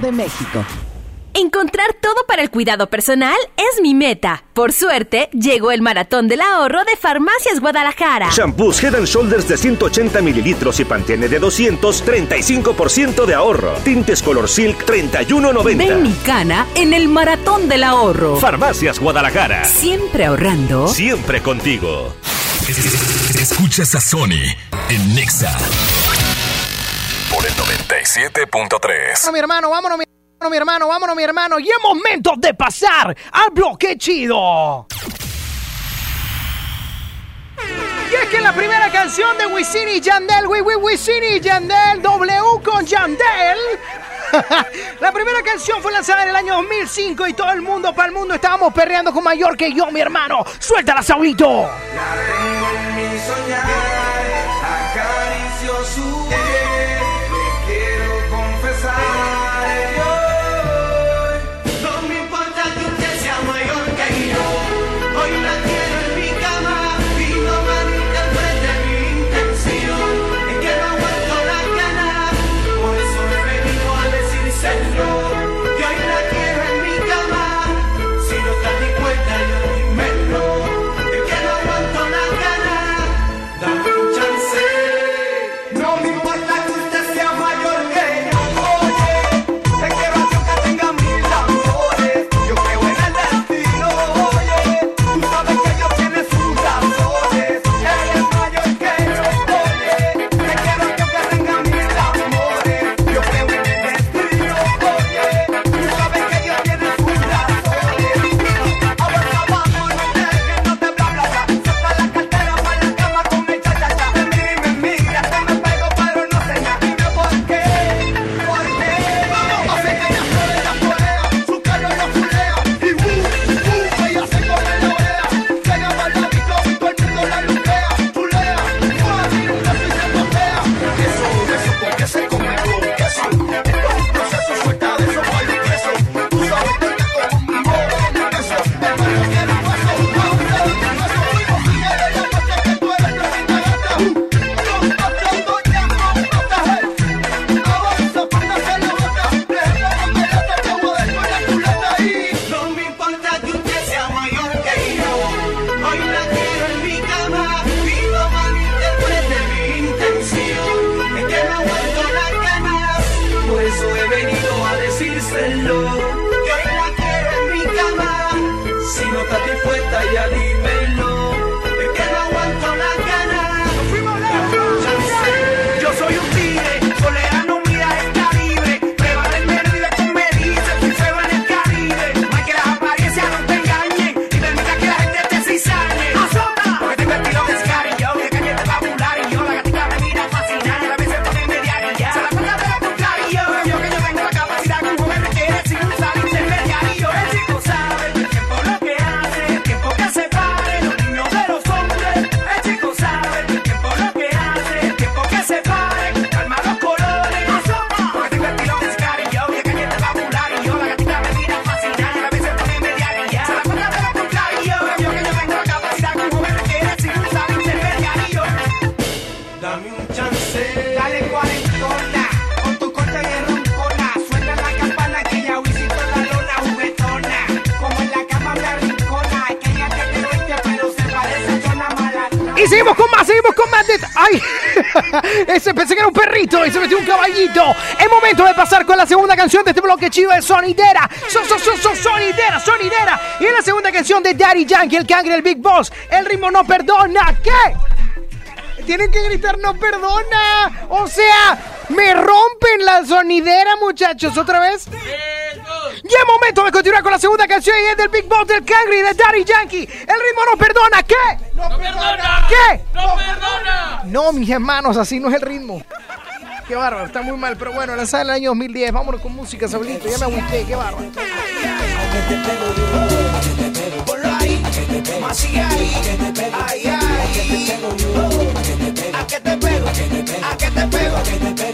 de México. Encontrar todo para el cuidado personal es mi meta. Por suerte, llegó el maratón del ahorro de Farmacias Guadalajara. Shampoos Head and Shoulders de 180 mililitros y Pantene de 200, 35% de ahorro. Tintes Color Silk, 31.90. Ven mi cana en el maratón del ahorro. Farmacias Guadalajara. Siempre ahorrando. Siempre contigo. Escuchas a Sony en Nexa. 97.3. Bueno, mi hermano, vámonos, mi hermano, mi hermano, vámonos, mi hermano. Y es momento de pasar al bloque chido. Y es que la primera canción de Wisin y Yandel, wi, wi, Wisin y Yandel, W con Yandel. la primera canción fue lanzada en el año 2005 y todo el mundo, para el mundo, estábamos perreando con mayor que yo, mi hermano. Suéltala, Saulito. La tengo en mi soñar, acaricio su Ese pensé que era un perrito y se metió un caballito. Es momento de pasar con la segunda canción de este bloque chido de Sonidera. Son, son, son, sonidera, Sonidera. Y en la segunda canción de Daddy Yankee, el cangre, el Big Boss. El ritmo no perdona. ¿Qué? Tienen que gritar no perdona. O sea, me rompen la sonidera, muchachos. Otra vez. Y es momento de continuar con la segunda canción y es del Big Boss del Cangri de Daddy Yankee. El ritmo no perdona. ¿Qué? No, perdona. ¿Qué? No, perdona. No, mis hermanos, así no es el ritmo. Qué bárbaro, está muy mal, pero bueno, lanzada en el año 2010. Vámonos con música, Saulito. Ya me agüité, qué bárbaro. A que te pego, a que te pego, a que te pego, a que te pego.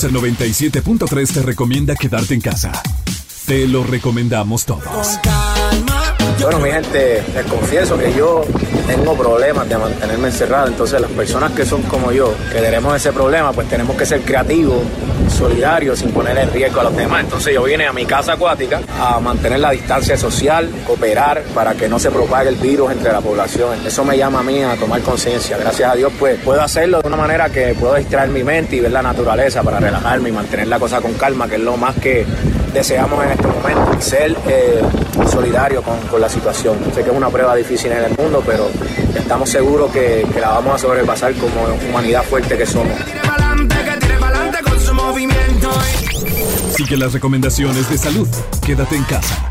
Exa 97.3 te recomienda quedarte en casa. Te lo recomendamos todos. Bueno, mi gente, les confieso que yo tengo problemas de mantenerme encerrado, entonces las personas que son como yo, que tenemos ese problema, pues tenemos que ser creativos, solidarios, sin poner en riesgo a los demás. Entonces yo vine a mi casa acuática a mantener la distancia social, cooperar para que no se propague el virus entre la población. Eso me llama a mí a tomar conciencia. Gracias a Dios, pues puedo hacerlo de una manera que puedo distraer mi mente y ver la naturaleza para relajarme y mantener la cosa con calma, que es lo más que deseamos en este momento, ser eh, solidario con, con la situación. Sé que es una prueba difícil en el mundo, pero estamos seguros que, la vamos a sobrepasar como humanidad fuerte que somos. Sigue las recomendaciones de salud. Quédate en casa.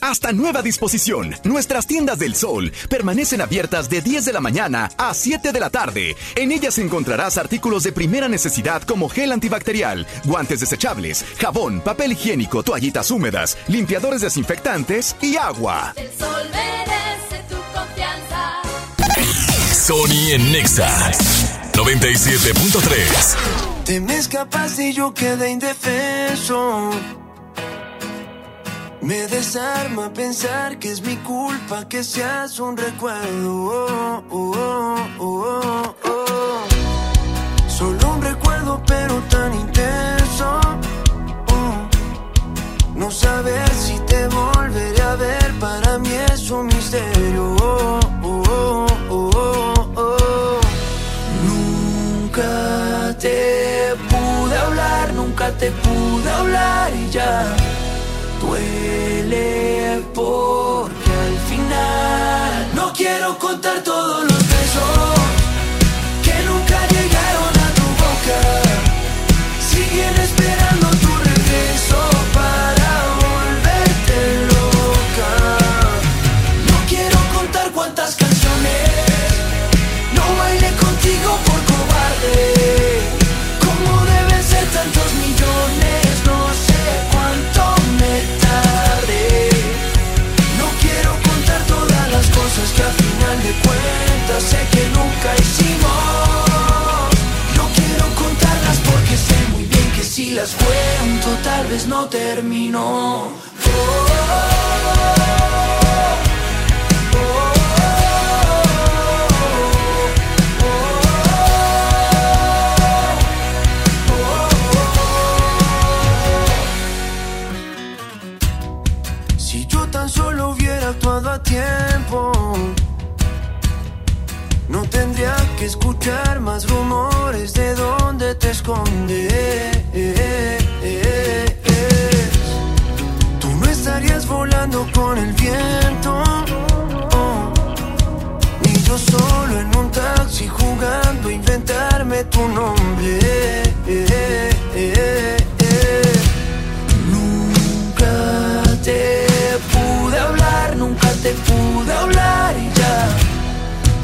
Hasta nueva disposición. Nuestras tiendas del sol permanecen abiertas de 10 de la mañana a 7 de la tarde. En ellas encontrarás artículos de primera necesidad como gel antibacterial, guantes desechables, jabón, papel higiénico, toallitas húmedas, limpiadores desinfectantes y agua. El sol merece tu confianza. Sony en Nexa 97.3. Te me escapaste y yo quedé indefenso. Me desarma pensar que es mi culpa que seas un recuerdo. Oh, oh, oh, oh, oh. Solo un recuerdo, pero tan intenso. Oh. No saber si te volveré a ver, para mí es un misterio. Oh, oh, oh, oh, oh, oh. Nunca te pude hablar, nunca te pude hablar y ya duele porque al final no quiero contar todos los besos que nunca llegaron a tu boca. sé que nunca hicimos. No quiero contarlas porque sé muy bien que si las cuento tal vez no termino. Oh, si yo tan Solo hubiera actuado a tiempo tendría que escuchar más rumores de dónde te escondes. Tú no estarías volando con el viento, oh, ni yo solo en un taxi jugando a inventarme tu nombre. Nunca te pude hablar, nunca te pude hablar y ya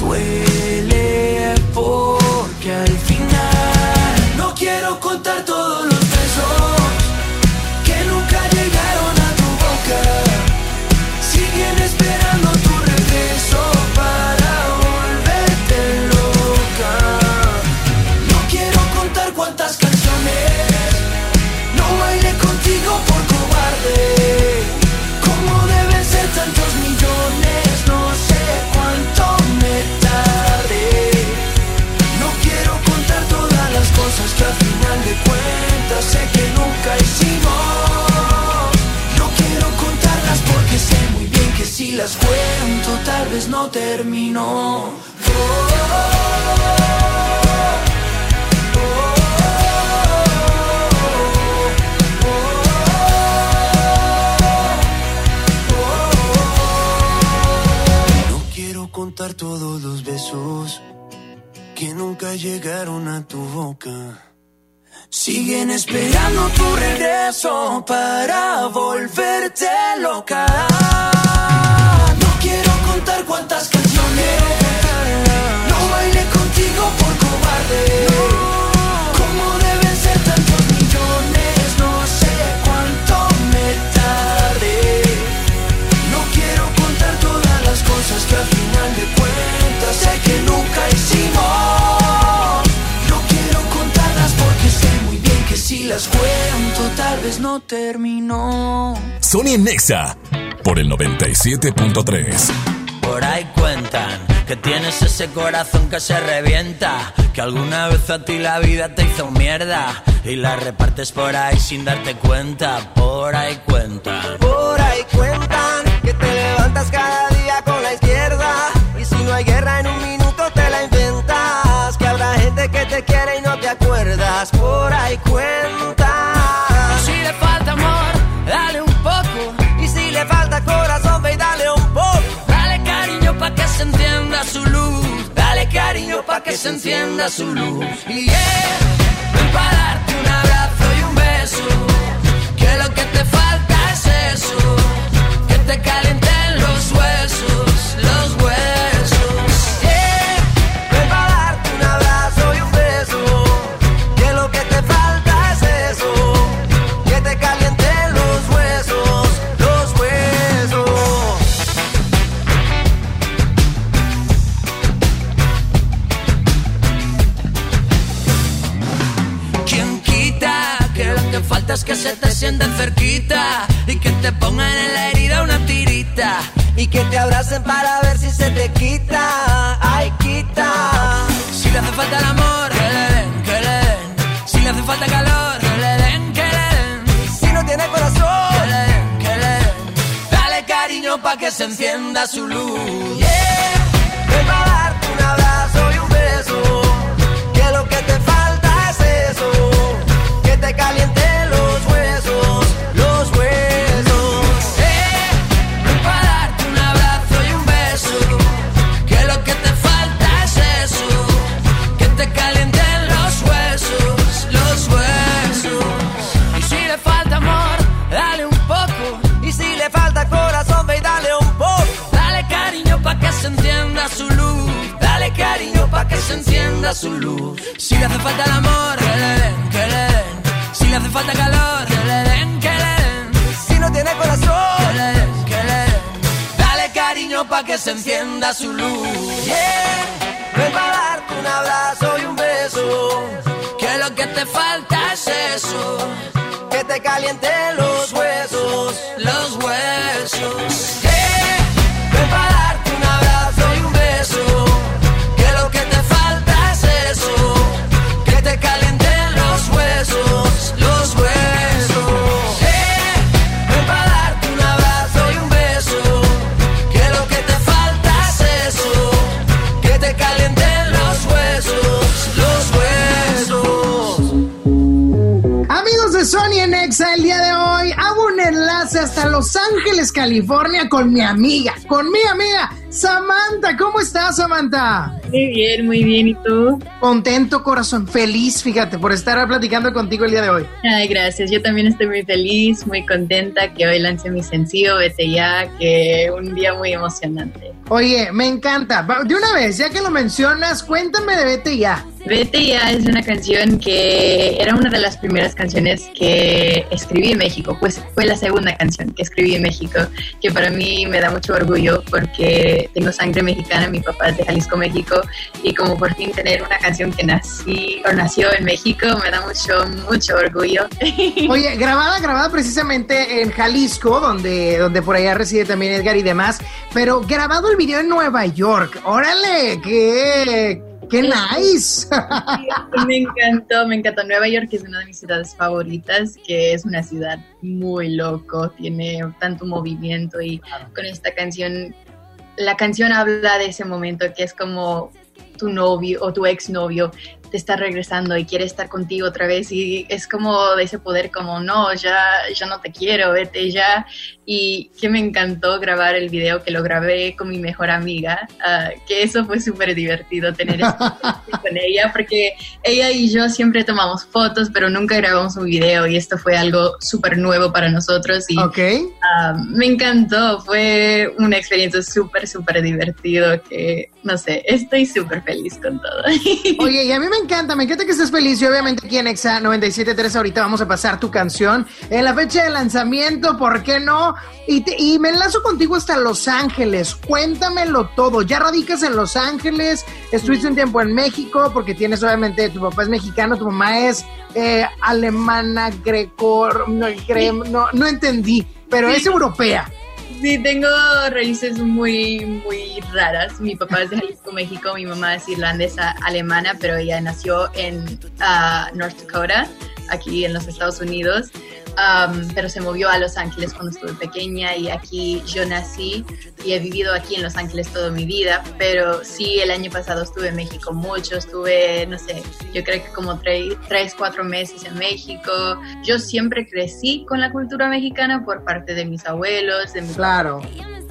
duele porque al final no quiero contar todos los besos que nunca llegaron a tu boca. Siguen esperando tu regreso para volverte loca. No quiero contar cuántas canciones no bailé contigo por cobarde. Sé que nunca hicimos. No quiero contarlas porque sé muy bien que si las cuento tal vez no terminó. No quiero contar todos los besos que nunca llegaron a tu boca. Siguen esperando tu regreso para volverte loca. No quiero contar cuántas canciones no bailé contigo por cobarde. ¿Cómo las cuento tal vez no terminó. Sony Nexa por el 97.3. Por ahí cuentan que tienes ese corazón que se revienta, que alguna vez a ti la vida te hizo mierda y la repartes por ahí sin darte cuenta. Por ahí cuentan. Por ahí cuentan que te levantas cada día que se encienda su luz. Y yeah, ven pa' darte un abrazo y un beso. Que lo que te falta es eso. Que te calienten los huesos, los huesos. Para ver si se te quita. Ay, quita. Si le hace falta el amor, que le den, que. Si le hace falta calor, que le den, que. Si no tiene corazón, que le. Dale cariño pa' que se encienda su luz. Su luz. Si le hace falta el amor, que le den, que le den. Si le hace falta calor, que le den, que le den. Si no tiene corazón, que le den, que le den. Dale cariño pa' que se encienda su luz. Yeah, ven pa' darte un abrazo y un beso. Que lo que te falta es eso. que te caliente los huesos, los huesos. California con mi amiga, con mi amiga Samantha. ¿Cómo estás, Samantha? Muy bien, muy bien. ¿Y tú? Contento, corazón, feliz, fíjate, por estar platicando contigo el día de hoy. Ay, gracias. Yo también estoy muy feliz, muy contenta que hoy lance mi sencillo, Vete Ya, que un día muy emocionante. Oye, me encanta. De una vez, ya que lo mencionas, cuéntame de Vete Ya. Vete Ya es una canción que era una de las primeras canciones que escribí en México, pues fue la segunda canción que escribí en México, que para mí me da mucho orgullo porque tengo sangre mexicana, mi papá es de Jalisco, México, y como por fin tener una canción que nací o nació en México me da mucho, mucho orgullo. Oye, grabada, grabada precisamente en Jalisco, donde, donde por allá reside también Edgar y demás, pero grabado el video en Nueva York. Órale, qué, qué nice. Me encantó, me encantó. Nueva York es una de mis ciudades favoritas, que es una ciudad muy loco, tiene tanto movimiento y con esta canción, la canción habla de ese momento que es como tu novio o tu exnovio está regresando y quiere estar contigo otra vez y es como de ese poder como no, ya, ya no te quiero, vete ya y que me encantó grabar el video que lo grabé con mi mejor amiga, ah, que eso fue súper divertido tener con ella porque ella y yo siempre tomamos fotos pero nunca grabamos un video y esto fue algo súper nuevo para nosotros y ah, me encantó, fue una experiencia súper, súper divertido que no sé, estoy súper feliz con todo. Oye, y a mí me encanta, me encanta que estés feliz y obviamente aquí en Exa 97.3 ahorita vamos a pasar tu canción en la fecha de lanzamiento, ¿por qué no? Y, te- y me enlazo contigo hasta Los Ángeles, cuéntamelo todo, ya radicas en Los Ángeles, estuviste un tiempo en México porque tienes obviamente, tu papá es mexicano, tu mamá es eh, alemana, greco, no, gre- no, no entendí, pero es europea. Sí, tengo raíces muy, muy raras. Mi papá es de Jalisco, México, mi mamá es irlandesa, alemana, pero ella nació en ah, North Dakota, aquí en los Estados Unidos. Um, pero se movió a Los Ángeles cuando estuve pequeña y aquí yo nací y he vivido aquí en Los Ángeles toda mi vida, pero sí, el año pasado estuve en México mucho, estuve, no sé, yo creo que como tre- tres, cuatro meses en México. Yo siempre crecí con la cultura mexicana por parte de mis abuelos, de mi Claro.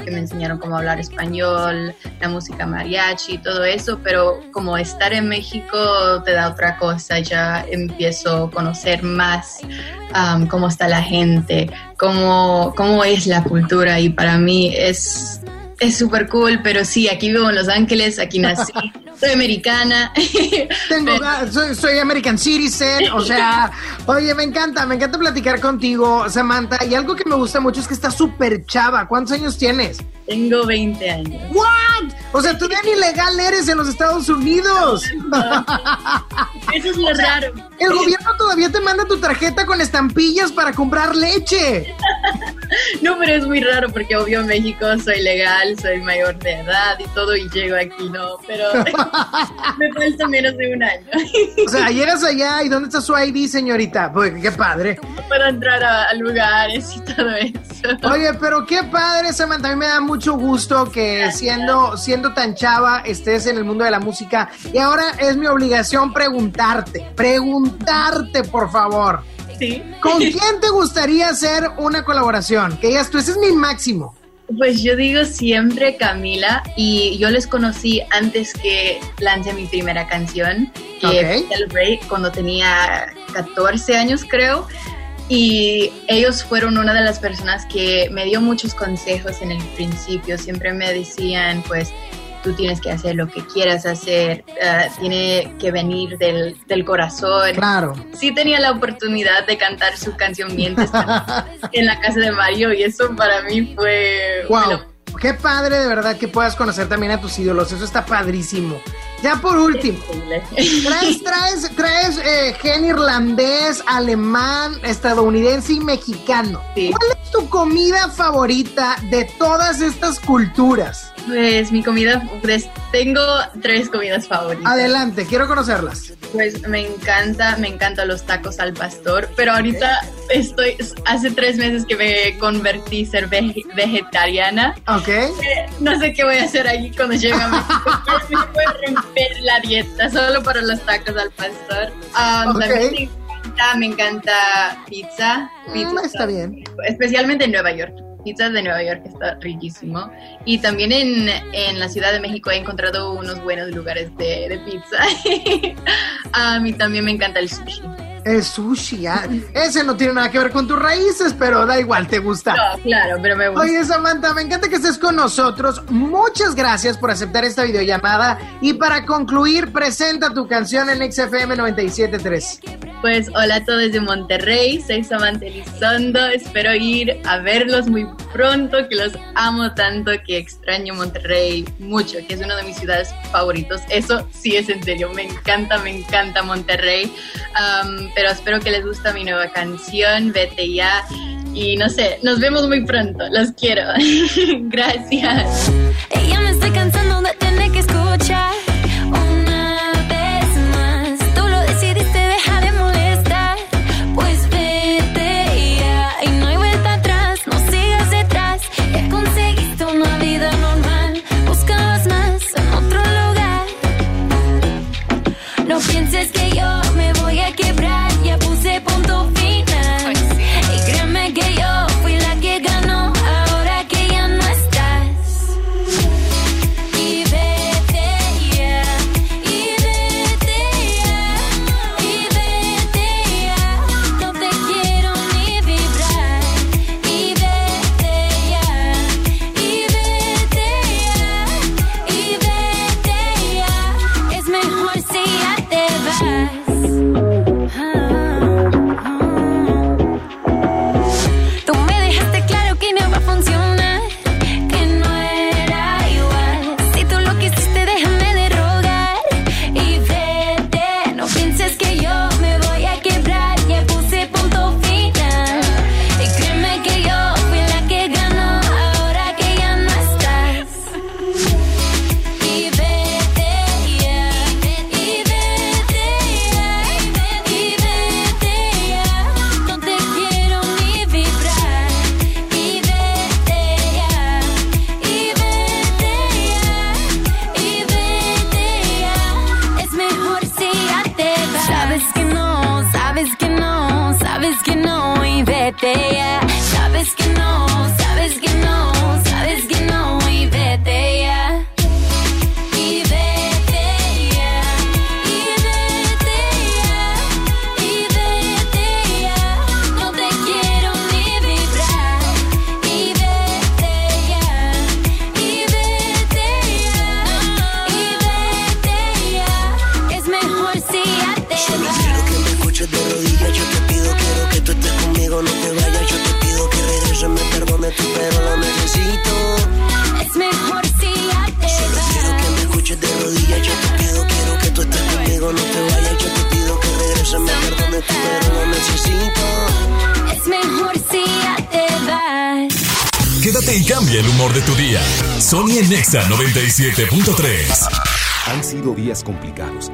que me enseñaron cómo hablar español, la música mariachi, todo eso, pero como estar en México te da otra cosa, ya empiezo a conocer más um, cómo está la gente, cómo, cómo es la cultura y para mí es... Es súper cool, pero sí, aquí vivo en Los Ángeles, aquí nací, soy americana. Tengo, soy, soy American Citizen, o sea, oye, me encanta, me encanta platicar contigo, Samantha, y algo que me gusta mucho es que estás súper chava. ¿Cuántos años tienes? Tengo 20 años. ¿What? O sea, tú tan ilegal eres en los Estados Unidos. Eso es lo raro. El gobierno todavía te manda tu tarjeta con estampillas para comprar leche. No, pero es muy raro porque obvio en México soy legal, soy mayor de edad y todo y llego aquí, no, pero me falta menos de un año. O sea, llegas allá y ¿dónde está su ID, señorita? Pues qué padre. Para entrar a, a lugares y todo eso. Oye, pero qué padre, Samantha. A mí me da mucho gusto que siendo, siendo tan chava estés en el mundo de la música. Y ahora es mi obligación preguntarte, preguntarte, por favor. Sí. ¿Con quién te gustaría hacer una colaboración? Que digas tú, ese es mi máximo. Pues yo digo siempre Camila y yo les conocí antes que lance mi primera canción, que Ok. fue Celebrate, cuando tenía 14 años creo. Y ellos fueron una de las personas que me dio muchos consejos en el principio. Siempre me decían, pues, tú tienes que hacer lo que quieras hacer, eh, tiene que venir del, del corazón. Claro. Sí tenía la oportunidad de cantar su canción mientras en la casa de Mario y eso para mí fue... Wow. Qué padre de verdad que puedas conocer también a tus ídolos. Eso está padrísimo. Ya por último, traes, traes, traes eh, gen irlandés, alemán, estadounidense y mexicano. ¿Cuál es tu comida favorita de todas estas culturas? Pues mi comida, pues tengo tres comidas favoritas. Adelante, quiero conocerlas. Pues me encanta, me encantan los tacos al pastor, pero ahorita estoy, hace tres meses que me convertí a ser vege- vegetariana. Ok. Eh, No sé qué voy a hacer aquí cuando llegue a México. Romper la dieta solo para los tacos al pastor. Ah, Ok. También me encanta, me encanta pizza. pizza Mm, está bien. Especialmente en Nueva York. Pizza de Nueva York está riquísimo. Y también en, en la Ciudad de México he encontrado unos buenos lugares de, de pizza. a mí también me encanta el sushi. El sushi, ah, ese no tiene nada que ver con tus raíces, pero da igual, te gusta. No, claro, pero me gusta. Oye, Samantha, me encanta que estés con nosotros. Muchas gracias por aceptar esta videollamada. Y para concluir, presenta tu canción en XFM 97.3. Pues hola a todos de Monterrey, soy Samantha Elizondo, espero ir a verlos muy pronto, que los amo tanto, que extraño Monterrey mucho, que es una de mis ciudades favoritos, eso sí es en serio, me encanta, me encanta Monterrey, pero espero que les guste mi nueva canción, Vete ya, y no sé, nos vemos muy pronto, los quiero, gracias. Me cansando de tener que escuchar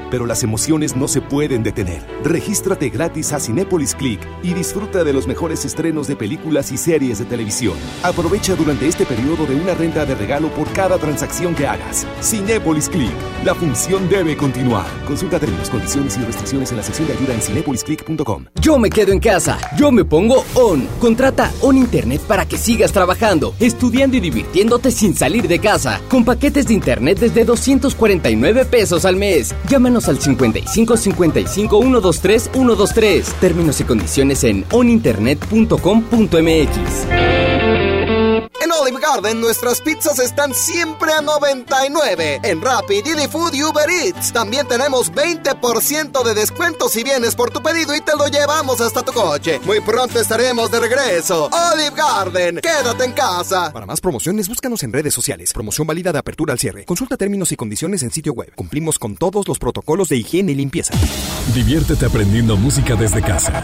pero las emociones no se pueden detener. Regístrate gratis a Cinépolis Click y disfruta de los mejores estrenos de películas y series de televisión. Aprovecha durante este periodo de una renta de regalo por cada transacción que hagas. Cinépolis Click. La función debe continuar. Consulta términos, condiciones y restricciones en la sección de ayuda en cinépolisclick.com. Yo me quedo en casa, yo me pongo On. Contrata On Internet para que sigas trabajando, estudiando y divirtiéndote sin salir de casa. Con paquetes de Internet desde 249 pesos al mes. Llámanos al 55 55 123 123. Términos y condiciones en oninternet.com.mx. Garden nuestras pizzas están siempre a 99. En Rappi, Didi Food y Uber Eats también tenemos 20% de descuento si vienes por tu pedido y te lo llevamos hasta tu coche. Muy pronto estaremos de regreso. Olive Garden, quédate en casa. Para más promociones, búscanos en redes sociales. Promoción válida de apertura al cierre. Consulta términos y condiciones en sitio web. Cumplimos con todos los protocolos de higiene y limpieza. Diviértete aprendiendo música desde casa.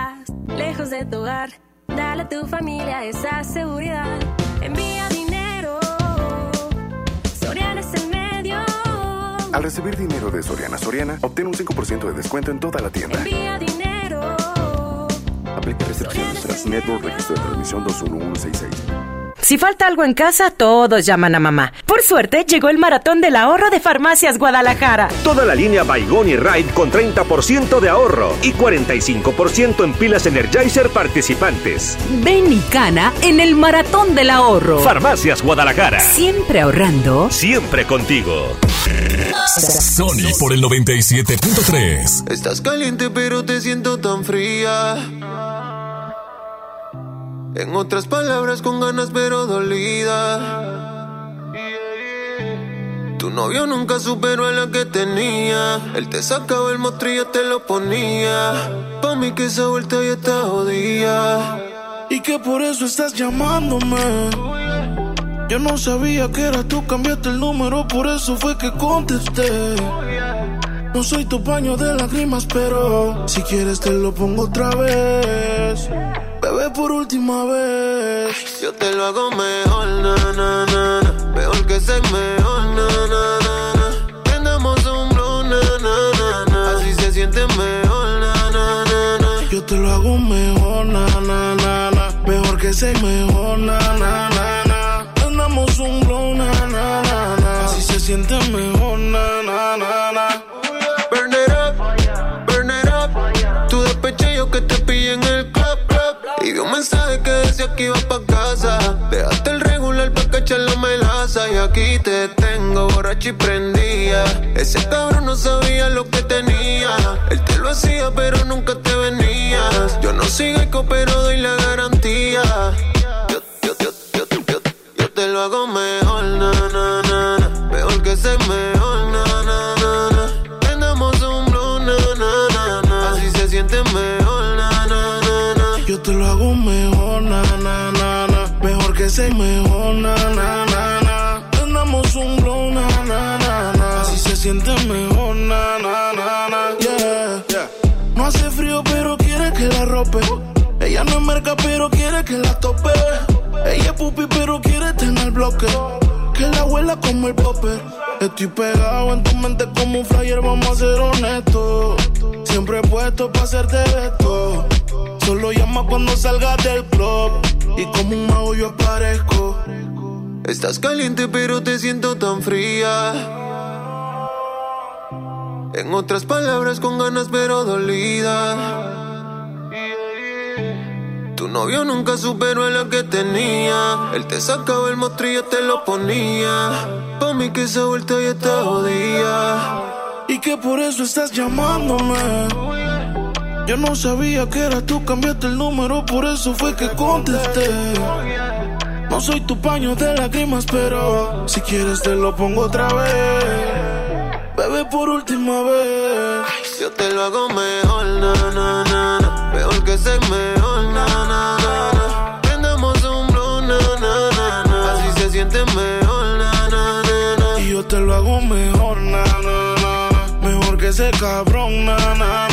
estás lejos de tu hogar, dale a tu familia esa seguridad. Envía dinero, Soriana es el medio. Al recibir dinero de Soriana Soriana, obtén un 5% de descuento en toda la tienda. Envía dinero. Aplica restricciones tras Network Registro de Transmisión 21166. Si falta algo en casa, todos llaman a mamá. Por suerte, llegó el maratón del ahorro de Farmacias Guadalajara. Toda la línea Baigón y Ride con 30% de ahorro y 45% en pilas Energizer participantes. Ven y cana en el maratón del ahorro. Farmacias Guadalajara. Siempre ahorrando. Siempre contigo. Sony por el 97.3. Estás caliente pero te siento tan fría. En otras palabras con ganas pero dolida. Tu novio nunca superó a la que tenía. Él te sacaba el mostrillo, te lo ponía. Pa' mí que esa vuelta ya está jodida. Y que por eso estás llamándome. Yo no sabía que era tú, cambiaste el número, por eso fue que contesté. No soy tu paño de lágrimas, pero si quieres te lo pongo otra vez. Bebé, por última vez. Yo te lo hago mejor, na, na, na. Mejor que ser mejor, na, na, na, na. Prendamos un blow, na, na, na. Así se siente mejor, na, na, na. Yo te lo hago mejor, na, na, na. Mejor que ser mejor, na, na, na, na. Prendamos un blow, na, na, na. Así se siente mejor, na, mensaje que decía que iba pa' casa. Dejaste el regular pa' cachar la melaza. Y aquí te tengo borracho y prendía. Ese cabrón no sabía lo que tenía. Él te lo hacía, pero nunca te venías. Yo no soy eco, pero doy la garantía. Yo, yo, yo, yo, yo, yo te lo hago mejor, na. Mejor que ser mejor, Ser mejor, na, na, na, na. Prendamos un blow, na, na, na, na. Así se siente mejor, na, na, na, na. Yeah, yeah. No hace frío, pero quiere que la rope. Ella no es merca, pero quiere que la tope. Ella es pupi, pero quiere tener bloque. Que la abuela como el popper. Estoy pegado en tu mente como un flyer, vamos a ser honestos. Siempre puesto para hacerte esto. Solo llama cuando salgas del club. Y como un mago yo aparezco. Estás caliente pero te siento tan fría. En otras palabras con ganas pero dolida. Tu novio nunca superó a la que tenía. Él te sacaba el mostrillo, te lo ponía. Pa' mí que esa vuelta ya está jodida. Y que por eso estás llamándome. Yo no sabía que eras tú, cambiaste el número, por eso fue que contesté. No soy tu paño de lágrimas, pero si quieres te lo pongo otra vez. Bebé, por última vez. Yo te lo hago mejor, na, na, na, na. Mejor que ser mejor, na, na, na, na. Prendamos un blow, na, na, na, na. Así se siente mejor, na, na, na, na. Y yo te lo hago mejor, na, na, na. Mejor que ese cabrón, na, na, na.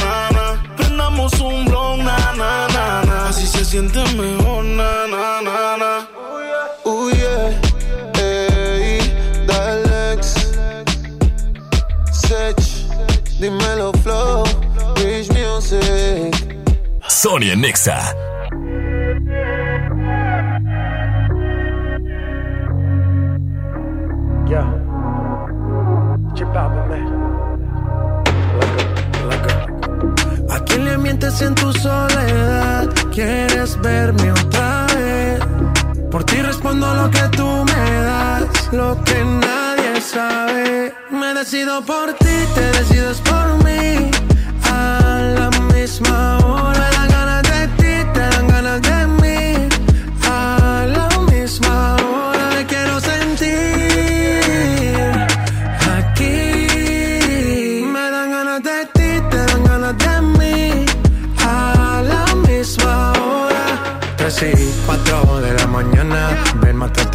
Na. Así se siente mejor, na, na, na, na. Uh, yeah. Ey, Dalex. Sech. Dímelo, Flow. Rich Music. Sonia Nexa. Yeah. Chip out, man. ¿A quién le mientes en tu soledad? ¿Quieres verme otra vez? Por ti respondo lo que tú me das, lo que nadie sabe. Me decido por ti, te decides por mí. A la misma hora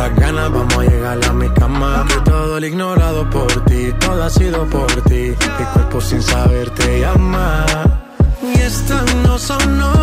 estas ganas, vamos a llegar a mi cama. Que todo el ignorado por ti, todo ha sido por ti. Mi cuerpo sin saber te llama. Y estas no son horas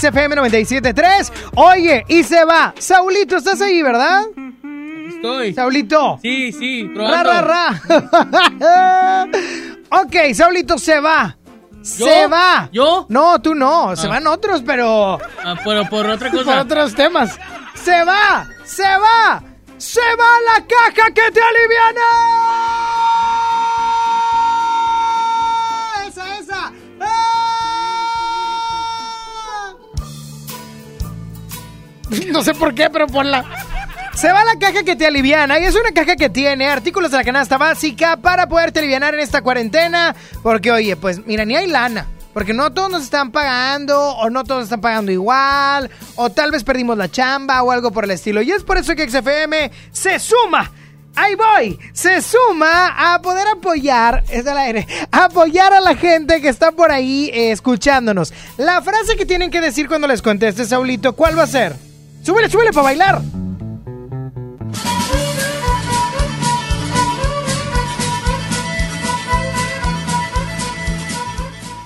XFM 97.3. Oye, y se va. Saulito, estás ahí, ¿verdad? Estoy. Saulito. Sí, sí, Ra, probando. ra, ra. ok, Saulito se va. Se va. ¿Yo? No, tú no. Se Ah. van otros, pero. Ah, pero por otra cosa. Por otros temas. Se va. Se va. Se va la caja que te aliviana. No sé por qué, pero ponla. Se va la caja que te aliviana y es una caja que tiene artículos de la canasta básica para poderte alivianar en esta cuarentena. Porque, oye, pues mira, ni hay lana. Porque no todos nos están pagando, o no todos están pagando igual, o tal vez perdimos la chamba o algo por el estilo. Y es por eso que XFM se suma. Ahí voy, se suma a poder apoyar, es al aire, apoyar a la gente que está por ahí eh, escuchándonos. La frase que tienen que decir cuando les conteste, Saulito, ¿cuál va a ser? Súbele, súbele para bailar.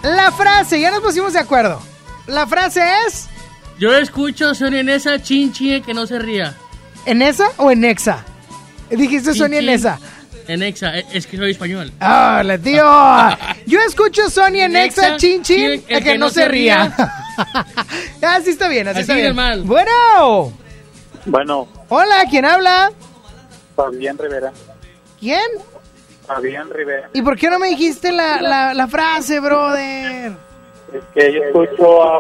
La frase, ya nos pusimos de acuerdo. La frase es. Yo escucho Sonia en esa chinchi que no se ría. ¿En esa o en exa? Dijiste Chin, Sonia en esa. En exa, eh, es que soy español. ¡Hola, tío! Yo escucho Sonia en exa, Nexa, chin chin, chin, el que no se ría. así está bien, así, Así está bien. mal. Bueno. Bueno, Hola, ¿quién habla? Fabián Rivera. ¿Quién? Fabián Rivera. ¿Y por qué no me dijiste la, la, la frase, brother? Es que yo escucho a,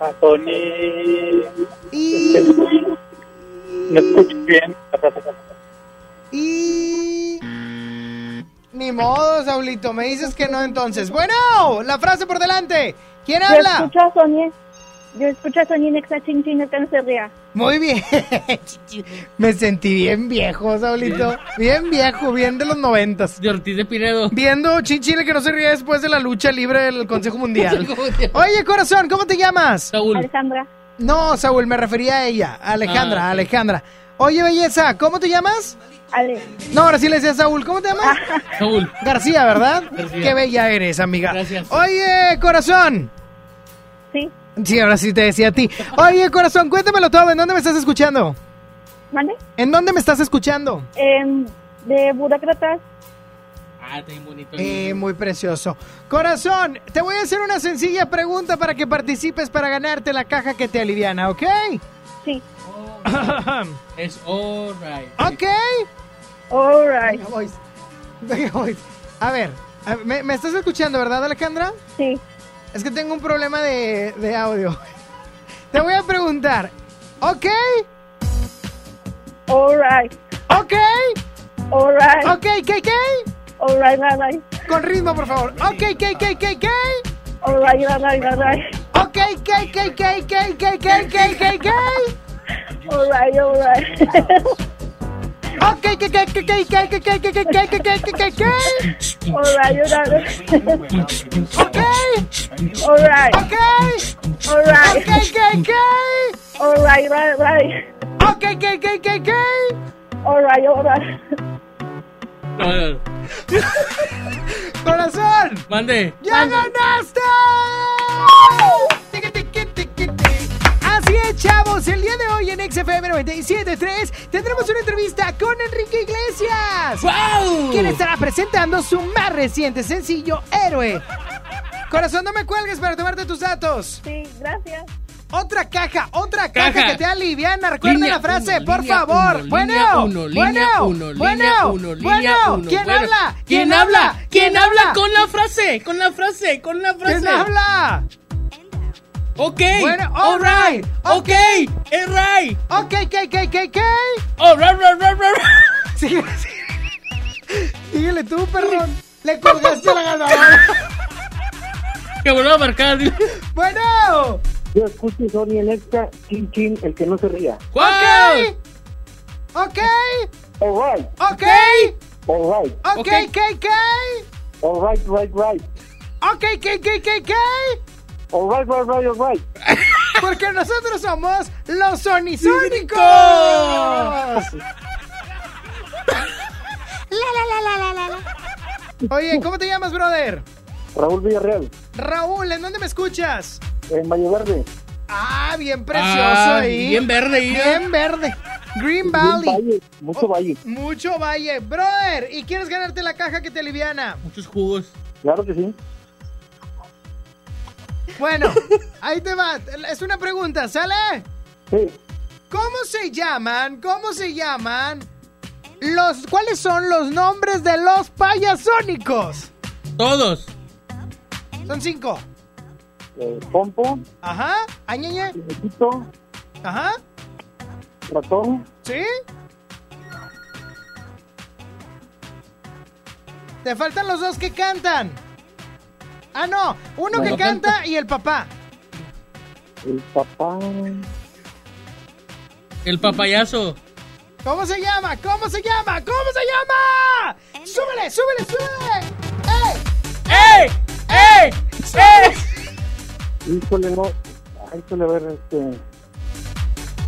a Tony. Y... No escucho bien. Y... Ni modo, Saulito, me dices que no entonces. Bueno, la frase por delante. ¿Quién Yo habla? escucho a Sonia. Yo escucho a Sonia en Exa Chin Chin, el que no se ría. Muy bien. Me sentí bien viejo, Saulito. Bien viejo, bien de los noventas. De Ortiz de Pinedo. Viendo Chinchile que no se ríe después de la lucha libre del Consejo Mundial. Oye, corazón, ¿cómo te llamas? Saúl. Alejandra. No, Saúl, me refería a ella, Alejandra, Ah. Alejandra. Oye, belleza, ¿cómo te llamas? Ale. No, ahora sí le decía Saúl. ¿Cómo te llamas? Saúl. García, ¿verdad? García. Qué bella eres, amiga. Gracias. Oye, corazón. Sí. Sí, ahora sí te decía a ti. Oye, corazón, cuéntamelo todo. ¿En dónde me estás escuchando? ¿Mande? ¿En dónde me estás escuchando? Em, de burócratas. Ah, está bien bonito. Eh, muy precioso. Corazón, te voy a hacer una sencilla pregunta para que participes para ganarte la caja que te aliviana, ¿ok? Sí. Es alright. ¿Ok? Alright. A ver, a- ¿me, me estás escuchando, verdad, Alejandra? Sí. Es que tengo un problema de, de audio. Te voy a preguntar, ¿ok? Alright. ¿Ok? Alright. ¿Ok, KK? Alright, alright. Con ritmo, por favor. ¿Ok, KK, KK? Alright, alright, alright. ¿Ok, KK, KK, KK, KK? Alright, alright. Ok, KK, KK, KK, KK, KK, KK, Alright, alright. Ok. Alright. Ok. Alright. Ok, KK. Alright, right, right. Ok. Corazón. Mande. ¡Ya ganaste! Es, chavos. El día de hoy en XFM 97.3 tendremos una entrevista con Enrique Iglesias. ¡Wow! Quien estará presentando su más reciente sencillo, Héroe. Corazón, no me cuelgues para tomarte tus datos. Sí, gracias. Otra caja, otra caja, Caja. que te aliviana. Recuerda Línea la frase, uno, por línea favor. uno, bueno, línea uno, línea bueno, bueno, bueno. ¿Quién habla? ¿Quién habla? ¿Quién habla? Con la frase, con la frase, con la frase. ¿Quién habla? Ok. Bueno, all right. Ok. Right. Ok, ¿qué, qué, qué, qué? Oh, ra, ra, ra, ra, ra. Síguele, síguele. Síguele tú, perrón. Le colgaste a la ganadora. Que vuelva a marcar. Bueno. Yo escucho Sony en extra, chin chin, el que no se ría. Ok. Ok. Alright, Ok. alright, Ok, ¿qué, qué? alright, right, right. Ok, ¿qué, qué, qué, qué? Alright, right, right, alright. Porque nosotros somos los Sonisónicos. La, la, la, la, la, la, la. Oye, ¿cómo te llamas, brother? Raúl Villarreal, Raúl, ¿en dónde me escuchas? en Valle Verde. Ah, bien precioso Ah, ahí. bien verde ahí, ¿eh? Bien verde. Green Valley. valle, mucho valle. Mucho valle. Brother, ¿y quieres ganarte la caja que te aliviana? Muchos jugos. Claro que sí. Bueno, ahí te va. Es una pregunta, ¿sale? Sí. ¿Cómo se llaman? ¿Cómo se llaman? Los, ¿Cuáles son los nombres de los payasónicos? Todos. Son cinco. Eh, pompo, Ajá. Añeñe. Chiquito, Ajá. ratón, ¿Sí? Te faltan los dos que cantan. Ah, no. Uno que canta y el papá. el papá. El papayazo. ¿Cómo se llama? ¿Cómo se llama? ¿Cómo se llama? ¡Súbele, súbele, súbele! ¡Ey! ¡Ey! ¡Ey! ¡Ey! Híjole, no. Ay, híjole, a ver, este.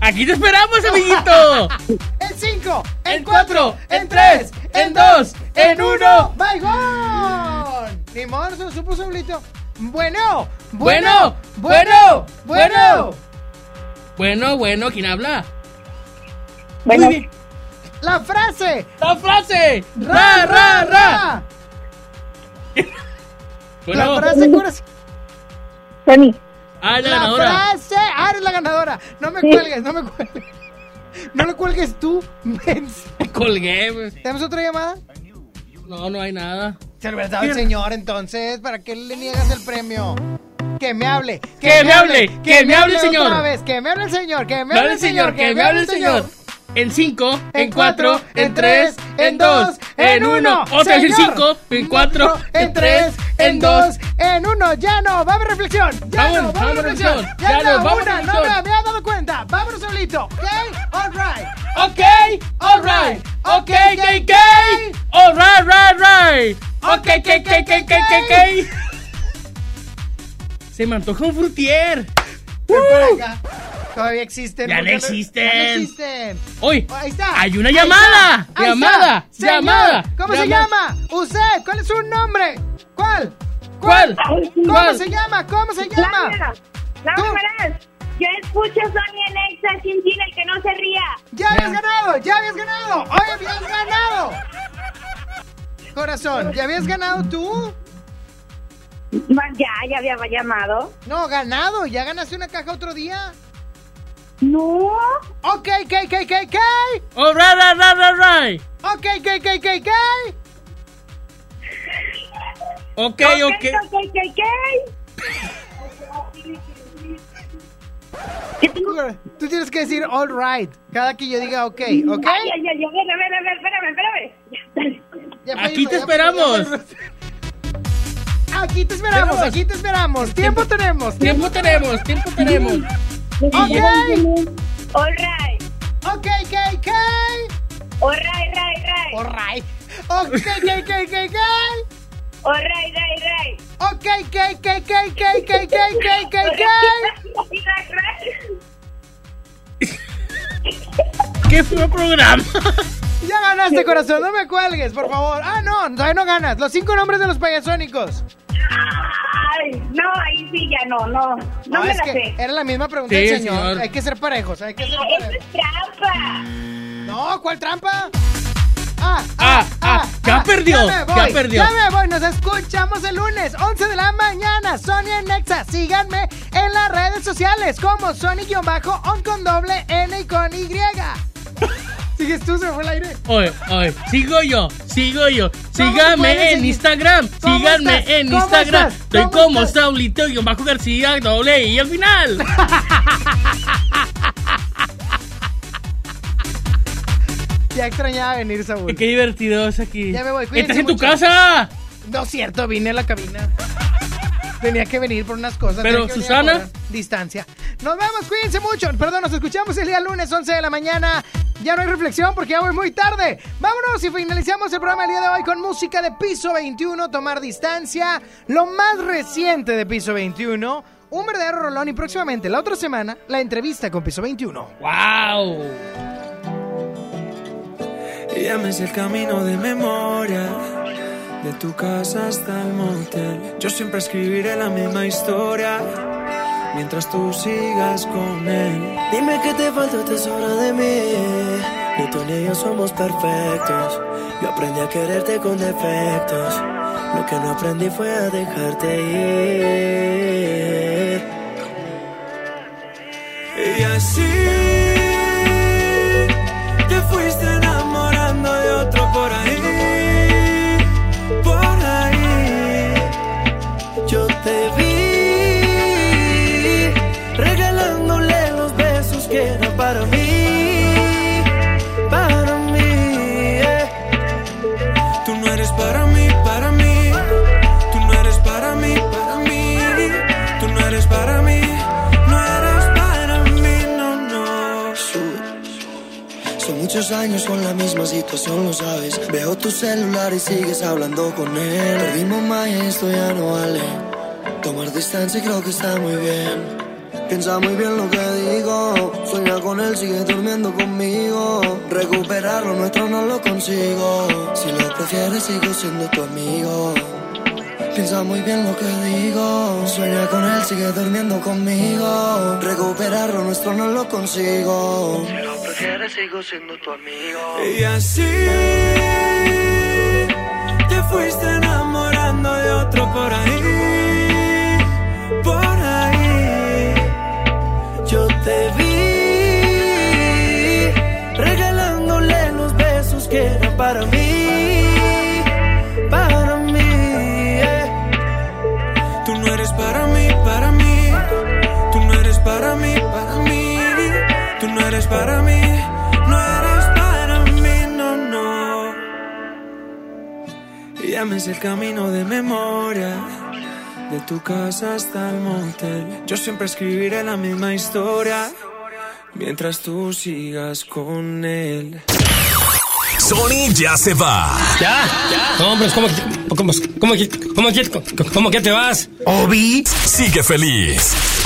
Aquí te esperamos, amiguito. En cinco, en, En cuatro, cuatro, en en tres, tres, en en dos, dos, en uno. ¡Baigón! Ni modo, se lo supo Saulito. Bueno, Bueno, bueno, bueno. bueno. Bueno, bueno, ¿quién habla? Bueno, Muy bien. La frase. La frase. Ra, ra, ra. Bueno. La frase, corazón. Sony. Ah, la La ganadora. frase. Ah, eres la ganadora. No me cuelgues, no me cuelgues. No le cuelgues tú. Colgué. pues. ¿Tenemos otra llamada? No, no hay nada. Se lo dado al señor, entonces. ¿Para qué le niegas el premio? Que me hable. Que me hable, que me hable el señor. Otra vez, que me hable el señor. Que me hable el señor. que me hable el señor. en 5, en 4, en 3, en 2, en 1. Otra vez en Señor. 5, en 4, en 3, en 2. en uno. Ya no, va a haber reflexión. Ya Vamos, no, va a haber reflexión. reflexión. Ya, Ya no, no, vamos, una, no reflexión. me había dado cuenta. Vámonos solito, ¿ok? All right. Ok, alright. Ok, ok, ok. Alright, right, right. Ok, ok, ok, ok, ok, ok. Se me antoja un frutier. Ven para acá. Todavía existen. Ya ¿por no existen. Ya no existen. Hoy Ahí está. hay una Ahí llamada. está. Ahí Llamada. está. Señor, Llamada. ¿Cómo se Llamada. llama? Usted, ¿cuál es su nombre? ¿Cuál? ¿Cuál? ¿Cómo ¿Cuál? se llama? ¿Cómo se llama? Laura, Tú. Laura yo escucho Sonia en Exa sin Gina, el que no se ría. Ya habías ganado, ya habías ganado. Hoy habías ganado. Corazón, ¿ya habías ganado tú? Ya, ya había llamado. No, ganado. ¿Ya ganaste una caja otro día? No. Ok, ok, ok, ok, ok. Alright, right, right, right, right. Ok, ok, ok, ok, ok. Ok, Ok, ok. ok, ok, Tú, tú tienes que decir all right cada que yo diga ok, ¿ok? Ay, ay, ay, a ver, a ver, a ver, espérame, espérame. Ya Aquí te esperamos. Aquí te esperamos, aquí te esperamos. Tiempo tenemos. Tiempo tenemos, tiempo tenemos. Ok. All right. Ok, ok, ok. All right, right, right. All right. Ok, ok, ok, ok, ok. All right, right, right. Ok, ok, ok, ok, ok, ok, ok, ok, ok. ¿Qué fue programa? Ya ganaste, corazón, no me cuelgues, por favor. Ah, no, todavía no ganas. Los cinco nombres de los payasónicos. Ay, no, ahí sí ya no, no. No, me es la que sé. era la misma pregunta Sí, del señor. señor. Hay que ser parejos, hay que ser Eso parejos. es trampa. No, ¿cuál trampa? Ah, Ah, ah, ya perdió, Ya me voy, ya perdió. Ya me voy, nos escuchamos el lunes, 11 de la mañana. Sonia Nexa, síganme en las redes sociales como Sony-on con doble N y con Y. ¿Sigues tú? ¿Se me fue el aire? Oye, oye, sigo yo, sigo yo. ¿Cómo Síganme en? Instagram, ¿Cómo síganme estás? en ¿Cómo Instagram. Estoy ¿Cómo como? Saulito y bajo García, doble y al final. Ya extrañaba venir, Saúl. Qué divertido es aquí. Ya me voy, cuídense ¿Estás en tu mucho. casa? No es cierto, vine a la cabina. Tenía que venir por unas cosas. Pero, Susana. Distancia. Nos vemos, cuídense mucho. Perdón, nos escuchamos el día lunes, 11 de la mañana. Ya no hay reflexión porque ya voy muy tarde. Vámonos y finalizamos el programa el día de hoy con música de Piso 21, Tomar Distancia, lo más reciente de Piso 21, un verdadero rolón y próximamente la otra semana la entrevista con Piso 21. ¡Wow! Ya me sé el camino de memoria, de tu casa hasta el motel. Yo siempre escribiré la misma historia, mientras tú sigas con él. Dime qué te falta, te sobra de mí. Ni tú ni yo somos perfectos. Yo aprendí a quererte con defectos. Lo que no aprendí fue a dejarte ir. Y así te fuiste años con la misma situación, lo sabes. Veo tu celular y sigues hablando con él. Perdimos más esto ya no vale. Tomar distancia creo que está muy bien. Piensa muy bien lo que digo. Sueña con él, sigue durmiendo conmigo. Recuperar lo nuestro no lo consigo. Si lo prefieres, sigo siendo tu amigo. Piensa muy bien lo que digo. Sueña con él, sigue durmiendo conmigo. Recuperar lo nuestro no lo consigo. Sigo siendo tu amigo. Y así te fuiste enamorando de otro por ahí. Por ahí. Yo te vi regalándole los besos que eran para mí, para mí. eh. Tú no eres para mí, para mí. Tú no eres para mí, para mí. Tú no eres para mí, me el camino de memoria. De tu casa hasta el motel. Yo siempre escribiré la misma historia. Mientras tú sigas con él. Sony ya se va. ¿Ya? ¿Ya? No, hombre, ¿cómo, cómo, cómo, cómo, cómo, cómo que te vas? Obi. Sigue feliz.